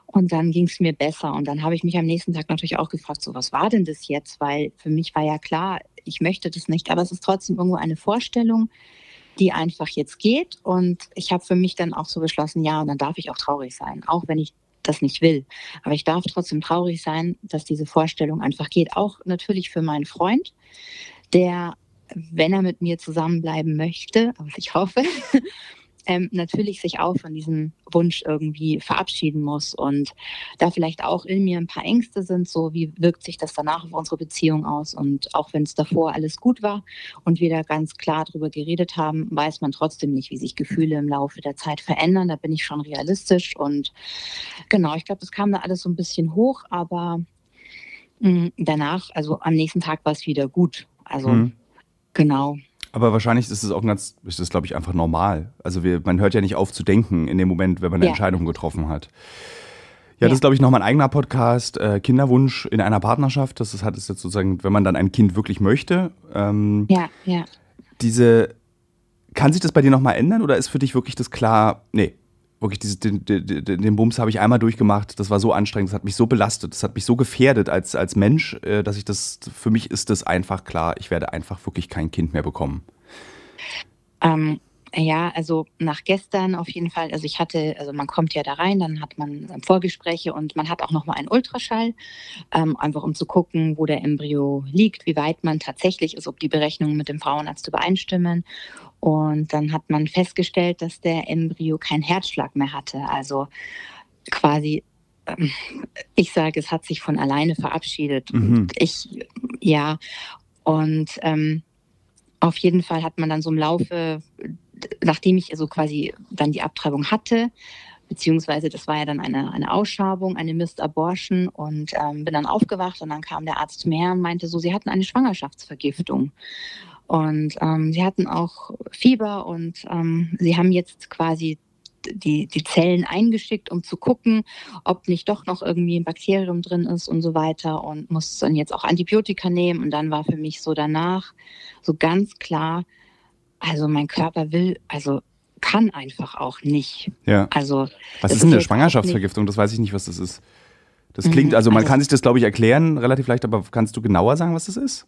Und dann ging es mir besser. Und dann habe ich mich am nächsten Tag natürlich auch gefragt, so was war denn das jetzt? Weil für mich war ja klar, ich möchte das nicht. Aber es ist trotzdem irgendwo eine Vorstellung, die einfach jetzt geht. Und ich habe für mich dann auch so beschlossen, ja, und dann darf ich auch traurig sein, auch wenn ich das nicht will. Aber ich darf trotzdem traurig sein, dass diese Vorstellung einfach geht. Auch natürlich für meinen Freund, der, wenn er mit mir zusammenbleiben möchte, was ich hoffe, ähm, natürlich sich auch von diesem Wunsch irgendwie verabschieden muss und da vielleicht auch in mir ein paar Ängste sind, so wie wirkt sich das danach auf unsere Beziehung aus und auch wenn es davor alles gut war und wir da ganz klar drüber geredet haben, weiß man trotzdem nicht, wie sich Gefühle im Laufe der Zeit verändern. Da bin ich schon realistisch und genau, ich glaube, das kam da alles so ein bisschen hoch, aber mh, mm, danach, also am nächsten Tag war es wieder gut. Also mhm. genau. Aber wahrscheinlich ist es auch ganz, ist das glaube ich einfach normal. Also wir, man hört ja nicht auf zu denken in dem Moment, wenn man eine ja. Entscheidung getroffen hat. Ja, ja. das ist, glaube ich, nochmal ein eigener Podcast. Äh, Kinderwunsch in einer Partnerschaft. Das hat es jetzt sozusagen, wenn man dann ein Kind wirklich möchte. Ähm, ja, ja. Diese, kann sich das bei dir nochmal ändern oder ist für dich wirklich das klar, nee, wirklich diese, den, den, den Bums habe ich einmal durchgemacht. Das war so anstrengend, das hat mich so belastet, das hat mich so gefährdet als, als Mensch, äh, dass ich das, für mich ist das einfach klar, ich werde einfach wirklich kein Kind mehr bekommen. Ähm, ja, also nach gestern auf jeden Fall. Also ich hatte, also man kommt ja da rein, dann hat man Vorgespräche und man hat auch noch mal einen Ultraschall, ähm, einfach um zu gucken, wo der Embryo liegt, wie weit man tatsächlich ist, ob die Berechnungen mit dem Frauenarzt übereinstimmen. Und dann hat man festgestellt, dass der Embryo keinen Herzschlag mehr hatte. Also quasi, ähm, ich sage, es hat sich von alleine verabschiedet. Mhm. Ich, ja, und ähm, auf jeden Fall hat man dann so im Laufe nachdem ich also quasi dann die Abtreibung hatte, beziehungsweise das war ja dann eine, eine Ausschabung, eine Missed Abortion und ähm, bin dann aufgewacht und dann kam der Arzt zu mir her und meinte so, sie hatten eine Schwangerschaftsvergiftung. Und ähm, sie hatten auch Fieber und ähm, sie haben jetzt quasi die, die Zellen eingeschickt, um zu gucken, ob nicht doch noch irgendwie ein Bakterium drin ist und so weiter und muss dann jetzt auch Antibiotika nehmen. Und dann war für mich so danach so ganz klar, also mein Körper will, also kann einfach auch nicht. Ja. Also was ist denn eine Schwangerschaftsvergiftung? Das weiß ich nicht, was das ist. Das klingt, mhm. also man also, kann sich das, glaube ich, erklären, relativ leicht, aber kannst du genauer sagen, was das ist?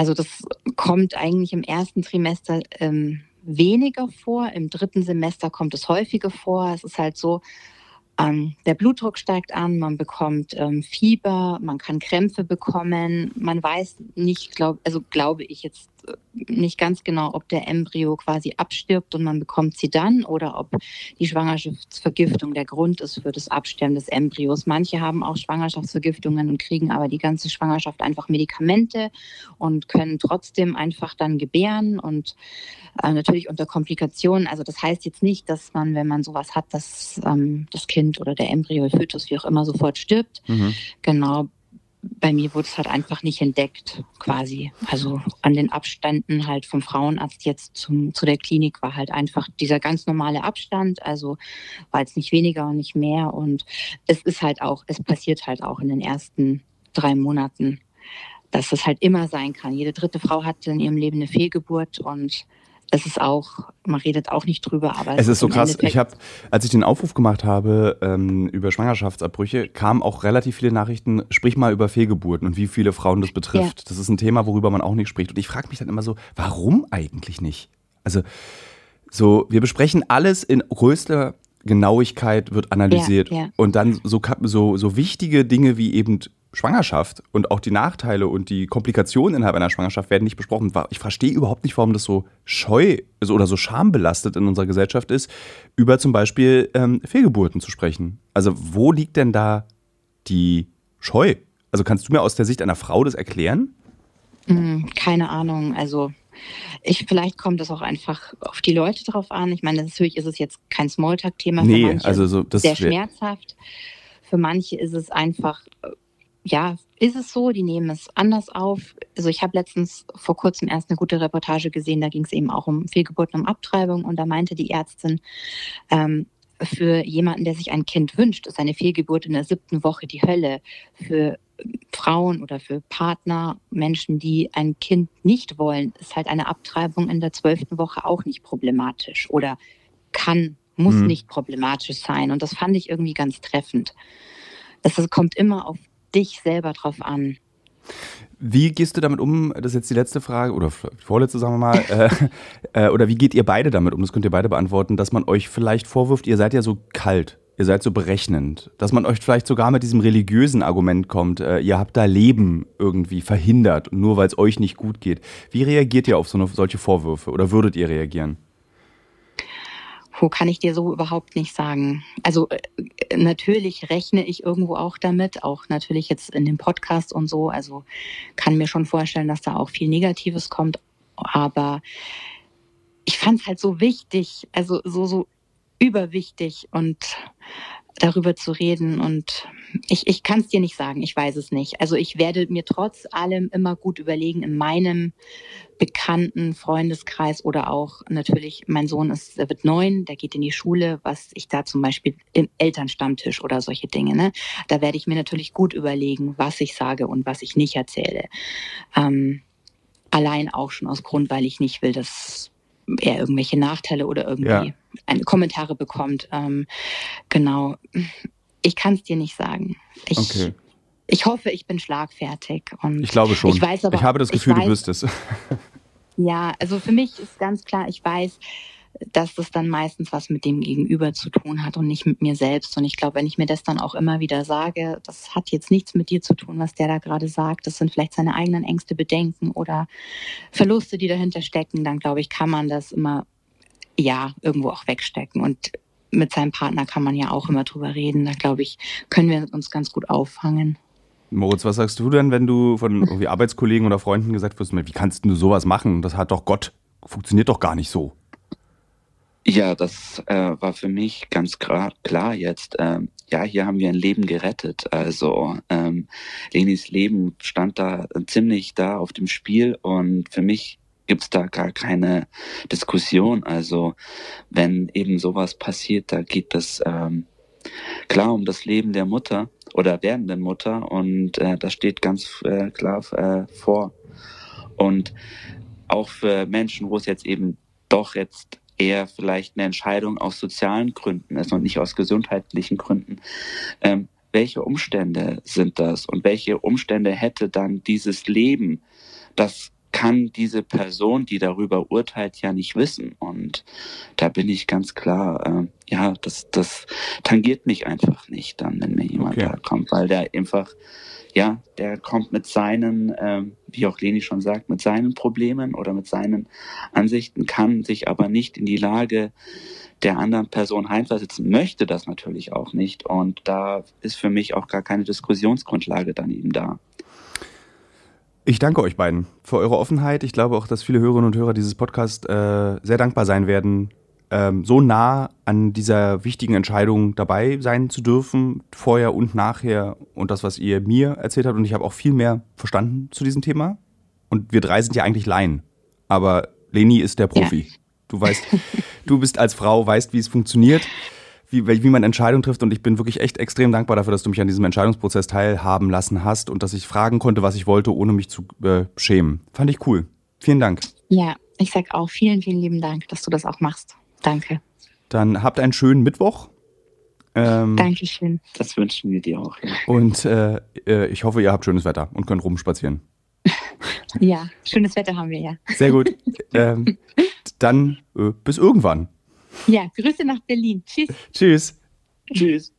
Also das kommt eigentlich im ersten Trimester ähm, weniger vor, im dritten Semester kommt es häufiger vor. Es ist halt so, ähm, der Blutdruck steigt an, man bekommt ähm, Fieber, man kann Krämpfe bekommen. Man weiß nicht, glaub, also glaube ich jetzt nicht ganz genau, ob der Embryo quasi abstirbt und man bekommt sie dann oder ob die Schwangerschaftsvergiftung der Grund ist für das Absterben des Embryos. Manche haben auch Schwangerschaftsvergiftungen und kriegen aber die ganze Schwangerschaft einfach Medikamente und können trotzdem einfach dann gebären und äh, natürlich unter Komplikationen. Also das heißt jetzt nicht, dass man, wenn man sowas hat, dass ähm, das Kind oder der Embryo, Fötus, wie auch immer, sofort stirbt. Mhm. Genau. Bei mir wurde es halt einfach nicht entdeckt, quasi. Also an den Abständen halt vom Frauenarzt jetzt zum, zu der Klinik war halt einfach dieser ganz normale Abstand. Also war jetzt nicht weniger und nicht mehr. Und es ist halt auch, es passiert halt auch in den ersten drei Monaten, dass es halt immer sein kann. Jede dritte Frau hatte in ihrem Leben eine Fehlgeburt und es ist auch, man redet auch nicht drüber, aber es, es ist so krass. Ich habe, als ich den Aufruf gemacht habe ähm, über Schwangerschaftsabbrüche, kamen auch relativ viele Nachrichten. Sprich mal über Fehlgeburten und wie viele Frauen das betrifft. Ja. Das ist ein Thema, worüber man auch nicht spricht. Und ich frage mich dann immer so, warum eigentlich nicht? Also so, wir besprechen alles in größter Genauigkeit wird analysiert ja, ja. und dann so, so, so wichtige Dinge wie eben Schwangerschaft und auch die Nachteile und die Komplikationen innerhalb einer Schwangerschaft werden nicht besprochen. Ich verstehe überhaupt nicht, warum das so scheu oder so schambelastet in unserer Gesellschaft ist, über zum Beispiel ähm, Fehlgeburten zu sprechen. Also wo liegt denn da die Scheu? Also kannst du mir aus der Sicht einer Frau das erklären? Hm, keine Ahnung. Also ich, vielleicht kommt das auch einfach auf die Leute drauf an. Ich meine, natürlich ist es jetzt kein Smalltalk-Thema nee, für manche. Also so, das sehr schmerzhaft. Für manche ist es einfach ja, ist es so, die nehmen es anders auf. Also ich habe letztens vor kurzem erst eine gute Reportage gesehen, da ging es eben auch um Fehlgeburten, um Abtreibung und da meinte die Ärztin, ähm, für jemanden, der sich ein Kind wünscht, ist eine Fehlgeburt in der siebten Woche die Hölle. Für Frauen oder für Partner, Menschen, die ein Kind nicht wollen, ist halt eine Abtreibung in der zwölften Woche auch nicht problematisch oder kann, muss mhm. nicht problematisch sein. Und das fand ich irgendwie ganz treffend. Es kommt immer auf dich selber drauf an. Wie gehst du damit um? Das ist jetzt die letzte Frage oder vorletzte, sagen wir mal. äh, äh, oder wie geht ihr beide damit um? Das könnt ihr beide beantworten, dass man euch vielleicht vorwirft, ihr seid ja so kalt, ihr seid so berechnend, dass man euch vielleicht sogar mit diesem religiösen Argument kommt, äh, ihr habt da Leben irgendwie verhindert, nur weil es euch nicht gut geht. Wie reagiert ihr auf so eine, solche Vorwürfe oder würdet ihr reagieren? Wo kann ich dir so überhaupt nicht sagen. Also äh, natürlich rechne ich irgendwo auch damit, auch natürlich jetzt in dem Podcast und so. Also kann mir schon vorstellen, dass da auch viel Negatives kommt. Aber ich fand es halt so wichtig, also so, so überwichtig und darüber zu reden. Und ich, ich kann es dir nicht sagen, ich weiß es nicht. Also ich werde mir trotz allem immer gut überlegen, in meinem bekannten Freundeskreis oder auch natürlich, mein Sohn ist, er wird neun, der geht in die Schule, was ich da zum Beispiel im Elternstammtisch oder solche Dinge, ne? Da werde ich mir natürlich gut überlegen, was ich sage und was ich nicht erzähle. Ähm, allein auch schon aus Grund, weil ich nicht will, dass er irgendwelche Nachteile oder irgendwie ja. Kommentare bekommt. Ähm, genau. Ich kann es dir nicht sagen. Ich, okay. ich hoffe, ich bin schlagfertig. Und ich glaube schon. Ich, weiß aber, ich habe das Gefühl, weiß, du es. ja, also für mich ist ganz klar, ich weiß, dass das dann meistens was mit dem Gegenüber zu tun hat und nicht mit mir selbst. Und ich glaube, wenn ich mir das dann auch immer wieder sage, das hat jetzt nichts mit dir zu tun, was der da gerade sagt, das sind vielleicht seine eigenen Ängste, Bedenken oder Verluste, die dahinter stecken, dann glaube ich, kann man das immer, ja, irgendwo auch wegstecken. Und mit seinem Partner kann man ja auch immer drüber reden. Da glaube ich, können wir uns ganz gut auffangen. Moritz, was sagst du denn, wenn du von irgendwie Arbeitskollegen oder Freunden gesagt wirst, wie kannst du sowas machen? Das hat doch Gott, funktioniert doch gar nicht so. Ja, das äh, war für mich ganz klar, klar jetzt. Ähm, ja, hier haben wir ein Leben gerettet. Also ähm, Lenis Leben stand da ziemlich da auf dem Spiel und für mich gibt's da gar keine Diskussion. Also wenn eben sowas passiert, da geht es ähm, klar um das Leben der Mutter oder werdenden Mutter und äh, das steht ganz äh, klar äh, vor. Und auch für Menschen, wo es jetzt eben doch jetzt eher vielleicht eine Entscheidung aus sozialen Gründen ist und nicht aus gesundheitlichen Gründen. Ähm, welche Umstände sind das und welche Umstände hätte dann dieses Leben, das kann diese Person, die darüber urteilt, ja nicht wissen. Und da bin ich ganz klar, äh, ja, das, das tangiert mich einfach nicht dann, wenn mir jemand okay. da kommt, weil der einfach ja, der kommt mit seinen, ähm, wie auch Leni schon sagt, mit seinen Problemen oder mit seinen Ansichten, kann sich aber nicht in die Lage der anderen Person heimversetzen, möchte das natürlich auch nicht. Und da ist für mich auch gar keine Diskussionsgrundlage dann eben da. Ich danke euch beiden für eure Offenheit. Ich glaube auch, dass viele Hörerinnen und Hörer dieses Podcasts äh, sehr dankbar sein werden, ähm, so nah an dieser wichtigen Entscheidung dabei sein zu dürfen, vorher und nachher und das, was ihr mir erzählt habt. Und ich habe auch viel mehr verstanden zu diesem Thema. Und wir drei sind ja eigentlich Laien. Aber Leni ist der Profi. Ja. Du weißt, du bist als Frau, weißt, wie es funktioniert, wie, wie man Entscheidungen trifft. Und ich bin wirklich echt extrem dankbar dafür, dass du mich an diesem Entscheidungsprozess teilhaben lassen hast und dass ich fragen konnte, was ich wollte, ohne mich zu äh, schämen. Fand ich cool. Vielen Dank. Ja, ich sag auch vielen, vielen lieben Dank, dass du das auch machst. Danke. Dann habt einen schönen Mittwoch. Ähm, Dankeschön. Das wünschen wir dir auch. Ja. Und äh, äh, ich hoffe, ihr habt schönes Wetter und könnt rumspazieren. ja, schönes Wetter haben wir ja. Sehr gut. ähm, dann äh, bis irgendwann. Ja, Grüße nach Berlin. Tschüss. Tschüss. Tschüss.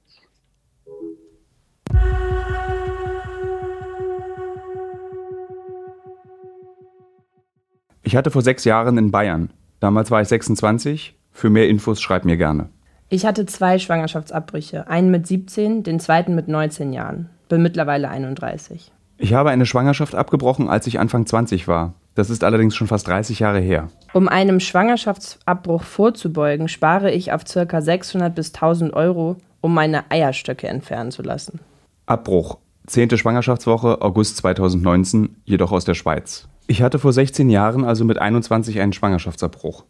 Ich hatte vor sechs Jahren in Bayern Damals war ich 26. Für mehr Infos schreib mir gerne. Ich hatte zwei Schwangerschaftsabbrüche. Einen mit 17, den zweiten mit 19 Jahren. Bin mittlerweile 31. Ich habe eine Schwangerschaft abgebrochen, als ich Anfang 20 war. Das ist allerdings schon fast 30 Jahre her. Um einem Schwangerschaftsabbruch vorzubeugen, spare ich auf ca. 600 bis 1000 Euro, um meine Eierstöcke entfernen zu lassen. Abbruch. Zehnte Schwangerschaftswoche, August 2019, jedoch aus der Schweiz. Ich hatte vor 16 Jahren, also mit 21, einen Schwangerschaftsabbruch.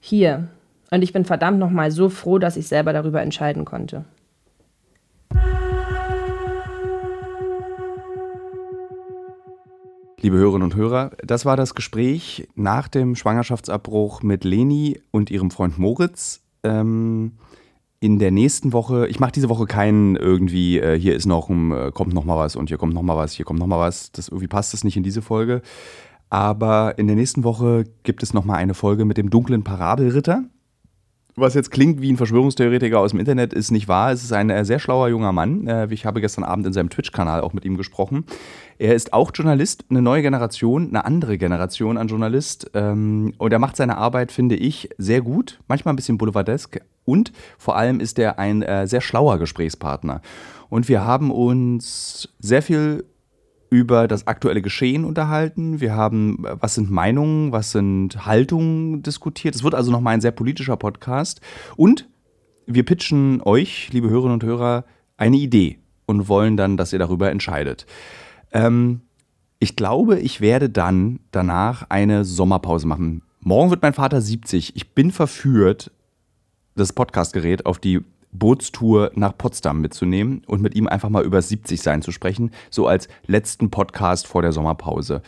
Hier. Und ich bin verdammt nochmal so froh, dass ich selber darüber entscheiden konnte. Liebe Hörerinnen und Hörer, das war das Gespräch nach dem Schwangerschaftsabbruch mit Leni und ihrem Freund Moritz. Ähm, in der nächsten Woche, ich mache diese Woche keinen irgendwie, äh, hier ist noch, äh, kommt noch mal was und hier kommt noch mal was, hier kommt noch mal was. Das irgendwie passt das nicht in diese Folge. Aber in der nächsten Woche gibt es noch mal eine Folge mit dem dunklen Parabelritter. Was jetzt klingt wie ein Verschwörungstheoretiker aus dem Internet, ist nicht wahr. Es ist ein äh, sehr schlauer junger Mann. Äh, ich habe gestern Abend in seinem Twitch-Kanal auch mit ihm gesprochen. Er ist auch Journalist, eine neue Generation, eine andere Generation an Journalist. Ähm, und er macht seine Arbeit, finde ich, sehr gut, manchmal ein bisschen boulevardesk. Und vor allem ist er ein äh, sehr schlauer Gesprächspartner. Und wir haben uns sehr viel über das aktuelle Geschehen unterhalten. Wir haben, was sind Meinungen, was sind Haltungen diskutiert. Es wird also nochmal ein sehr politischer Podcast. Und wir pitchen euch, liebe Hörerinnen und Hörer, eine Idee und wollen dann, dass ihr darüber entscheidet. Ähm, ich glaube, ich werde dann danach eine Sommerpause machen. Morgen wird mein Vater 70. Ich bin verführt, das Podcastgerät auf die Bootstour nach Potsdam mitzunehmen und mit ihm einfach mal über 70 sein zu sprechen, so als letzten Podcast vor der Sommerpause.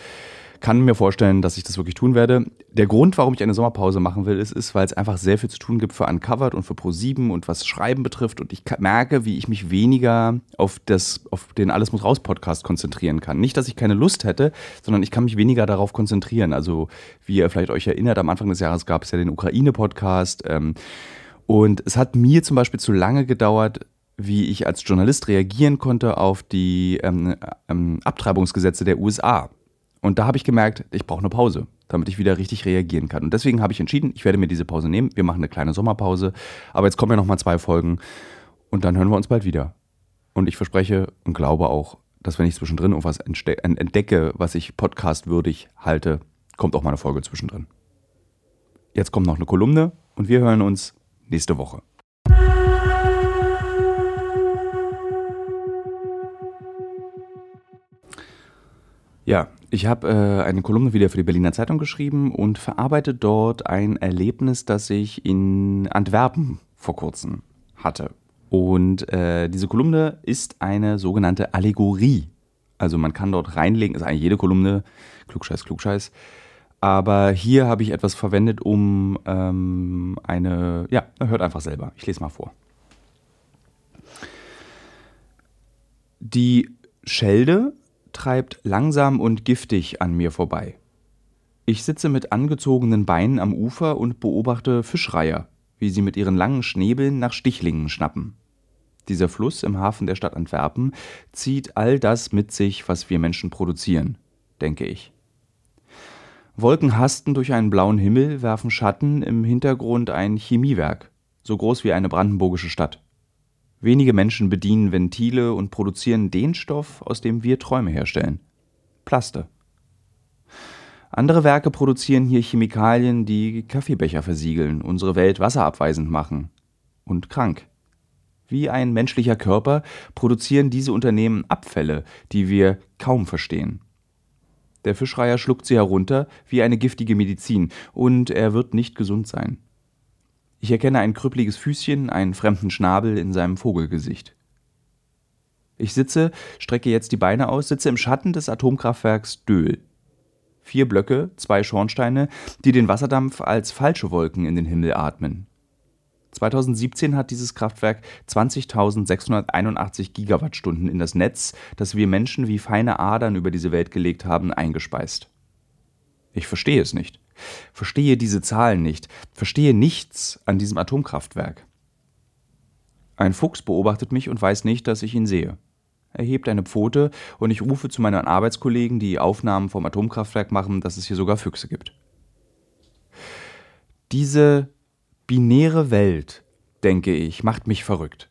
kann mir vorstellen, dass ich das wirklich tun werde. Der Grund, warum ich eine Sommerpause machen will, ist, ist weil es einfach sehr viel zu tun gibt für Uncovered und für Pro7 und was Schreiben betrifft. Und ich merke, wie ich mich weniger auf, das, auf den Alles muss raus Podcast konzentrieren kann. Nicht, dass ich keine Lust hätte, sondern ich kann mich weniger darauf konzentrieren. Also, wie ihr vielleicht euch erinnert, am Anfang des Jahres gab es ja den Ukraine-Podcast. Ähm, und es hat mir zum Beispiel zu lange gedauert, wie ich als Journalist reagieren konnte auf die ähm, ähm, Abtreibungsgesetze der USA. Und da habe ich gemerkt, ich brauche eine Pause, damit ich wieder richtig reagieren kann. Und deswegen habe ich entschieden, ich werde mir diese Pause nehmen. Wir machen eine kleine Sommerpause. Aber jetzt kommen ja noch mal zwei Folgen und dann hören wir uns bald wieder. Und ich verspreche und glaube auch, dass wenn ich zwischendrin irgendwas entdecke, was ich podcastwürdig halte, kommt auch mal eine Folge zwischendrin. Jetzt kommt noch eine Kolumne und wir hören uns nächste Woche. Ja, ich habe äh, eine Kolumne wieder für die Berliner Zeitung geschrieben und verarbeite dort ein Erlebnis, das ich in Antwerpen vor kurzem hatte. Und äh, diese Kolumne ist eine sogenannte Allegorie. Also man kann dort reinlegen, ist eigentlich jede Kolumne, Klugscheiß, Klugscheiß. Aber hier habe ich etwas verwendet, um ähm, eine, ja, hört einfach selber. Ich lese mal vor. Die Schelde treibt langsam und giftig an mir vorbei. Ich sitze mit angezogenen Beinen am Ufer und beobachte Fischreiher, wie sie mit ihren langen Schnäbeln nach Stichlingen schnappen. Dieser Fluss im Hafen der Stadt Antwerpen zieht all das mit sich, was wir Menschen produzieren, denke ich. Wolken hasten durch einen blauen Himmel, werfen Schatten, im Hintergrund ein Chemiewerk, so groß wie eine brandenburgische Stadt. Wenige Menschen bedienen Ventile und produzieren den Stoff, aus dem wir Träume herstellen. Plaste. Andere Werke produzieren hier Chemikalien, die Kaffeebecher versiegeln, unsere Welt wasserabweisend machen. Und krank. Wie ein menschlicher Körper produzieren diese Unternehmen Abfälle, die wir kaum verstehen. Der Fischreiher schluckt sie herunter wie eine giftige Medizin, und er wird nicht gesund sein. Ich erkenne ein krüppeliges Füßchen, einen fremden Schnabel in seinem Vogelgesicht. Ich sitze, strecke jetzt die Beine aus, sitze im Schatten des Atomkraftwerks Döhl. Vier Blöcke, zwei Schornsteine, die den Wasserdampf als falsche Wolken in den Himmel atmen. 2017 hat dieses Kraftwerk 20.681 Gigawattstunden in das Netz, das wir Menschen wie feine Adern über diese Welt gelegt haben, eingespeist. Ich verstehe es nicht. Verstehe diese Zahlen nicht. Verstehe nichts an diesem Atomkraftwerk. Ein Fuchs beobachtet mich und weiß nicht, dass ich ihn sehe. Er hebt eine Pfote und ich rufe zu meinen Arbeitskollegen, die Aufnahmen vom Atomkraftwerk machen, dass es hier sogar Füchse gibt. Diese binäre Welt, denke ich, macht mich verrückt.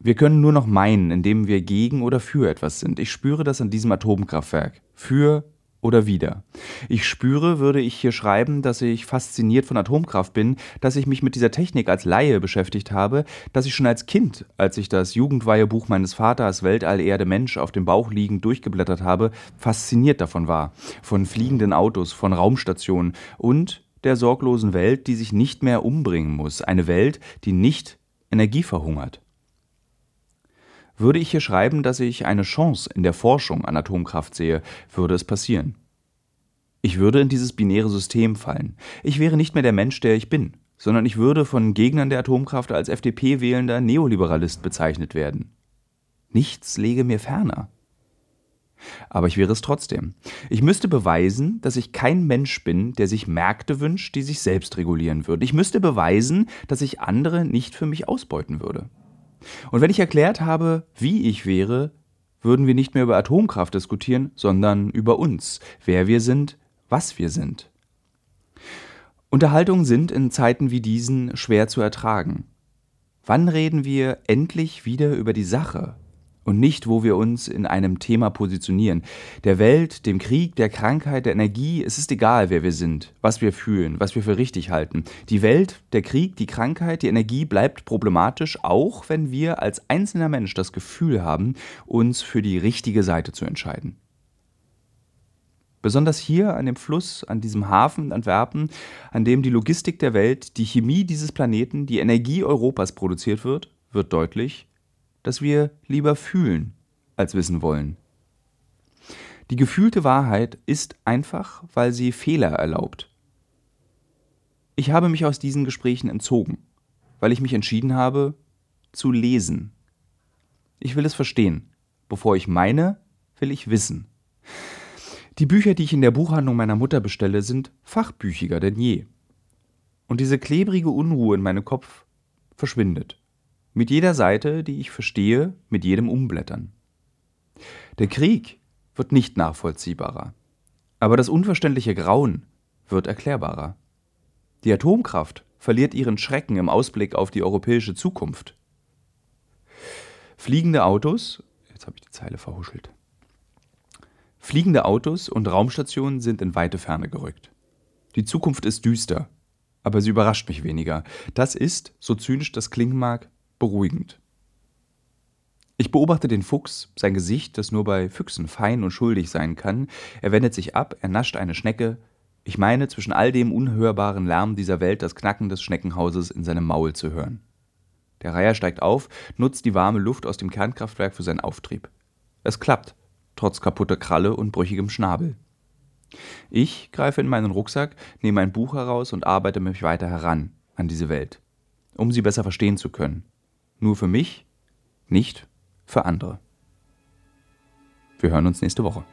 Wir können nur noch meinen, indem wir gegen oder für etwas sind. Ich spüre das an diesem Atomkraftwerk. Für oder wieder. Ich spüre, würde ich hier schreiben, dass ich fasziniert von Atomkraft bin, dass ich mich mit dieser Technik als Laie beschäftigt habe, dass ich schon als Kind, als ich das Jugendweihebuch meines Vaters Weltall Erde Mensch auf dem Bauch liegend durchgeblättert habe, fasziniert davon war, von fliegenden Autos, von Raumstationen und der sorglosen Welt, die sich nicht mehr umbringen muss, eine Welt, die nicht Energie verhungert. Würde ich hier schreiben, dass ich eine Chance in der Forschung an Atomkraft sehe, würde es passieren. Ich würde in dieses binäre System fallen. Ich wäre nicht mehr der Mensch, der ich bin, sondern ich würde von Gegnern der Atomkraft als FDP-wählender Neoliberalist bezeichnet werden. Nichts lege mir ferner. Aber ich wäre es trotzdem. Ich müsste beweisen, dass ich kein Mensch bin, der sich Märkte wünscht, die sich selbst regulieren würden. Ich müsste beweisen, dass ich andere nicht für mich ausbeuten würde. Und wenn ich erklärt habe, wie ich wäre, würden wir nicht mehr über Atomkraft diskutieren, sondern über uns, wer wir sind, was wir sind. Unterhaltungen sind in Zeiten wie diesen schwer zu ertragen. Wann reden wir endlich wieder über die Sache, und nicht, wo wir uns in einem Thema positionieren. Der Welt, dem Krieg, der Krankheit, der Energie, es ist egal, wer wir sind, was wir fühlen, was wir für richtig halten. Die Welt, der Krieg, die Krankheit, die Energie bleibt problematisch, auch wenn wir als einzelner Mensch das Gefühl haben, uns für die richtige Seite zu entscheiden. Besonders hier an dem Fluss, an diesem Hafen Antwerpen, an dem die Logistik der Welt, die Chemie dieses Planeten, die Energie Europas produziert wird, wird deutlich, dass wir lieber fühlen als wissen wollen. Die gefühlte Wahrheit ist einfach, weil sie Fehler erlaubt. Ich habe mich aus diesen Gesprächen entzogen, weil ich mich entschieden habe, zu lesen. Ich will es verstehen. Bevor ich meine, will ich wissen. Die Bücher, die ich in der Buchhandlung meiner Mutter bestelle, sind fachbüchiger denn je. Und diese klebrige Unruhe in meinem Kopf verschwindet. Mit jeder Seite, die ich verstehe, mit jedem Umblättern. Der Krieg wird nicht nachvollziehbarer. Aber das unverständliche Grauen wird erklärbarer. Die Atomkraft verliert ihren Schrecken im Ausblick auf die europäische Zukunft. Fliegende Autos, jetzt habe ich die Zeile verhuschelt. Fliegende Autos und Raumstationen sind in weite Ferne gerückt. Die Zukunft ist düster, aber sie überrascht mich weniger. Das ist, so zynisch das klingen mag, beruhigend. Ich beobachte den Fuchs, sein Gesicht, das nur bei Füchsen fein und schuldig sein kann. Er wendet sich ab, er nascht eine Schnecke. Ich meine, zwischen all dem unhörbaren Lärm dieser Welt das Knacken des Schneckenhauses in seinem Maul zu hören. Der Reiher steigt auf, nutzt die warme Luft aus dem Kernkraftwerk für seinen Auftrieb. Es klappt trotz kaputter Kralle und brüchigem Schnabel. Ich greife in meinen Rucksack, nehme ein Buch heraus und arbeite mich weiter heran an diese Welt, um sie besser verstehen zu können. Nur für mich, nicht für andere. Wir hören uns nächste Woche.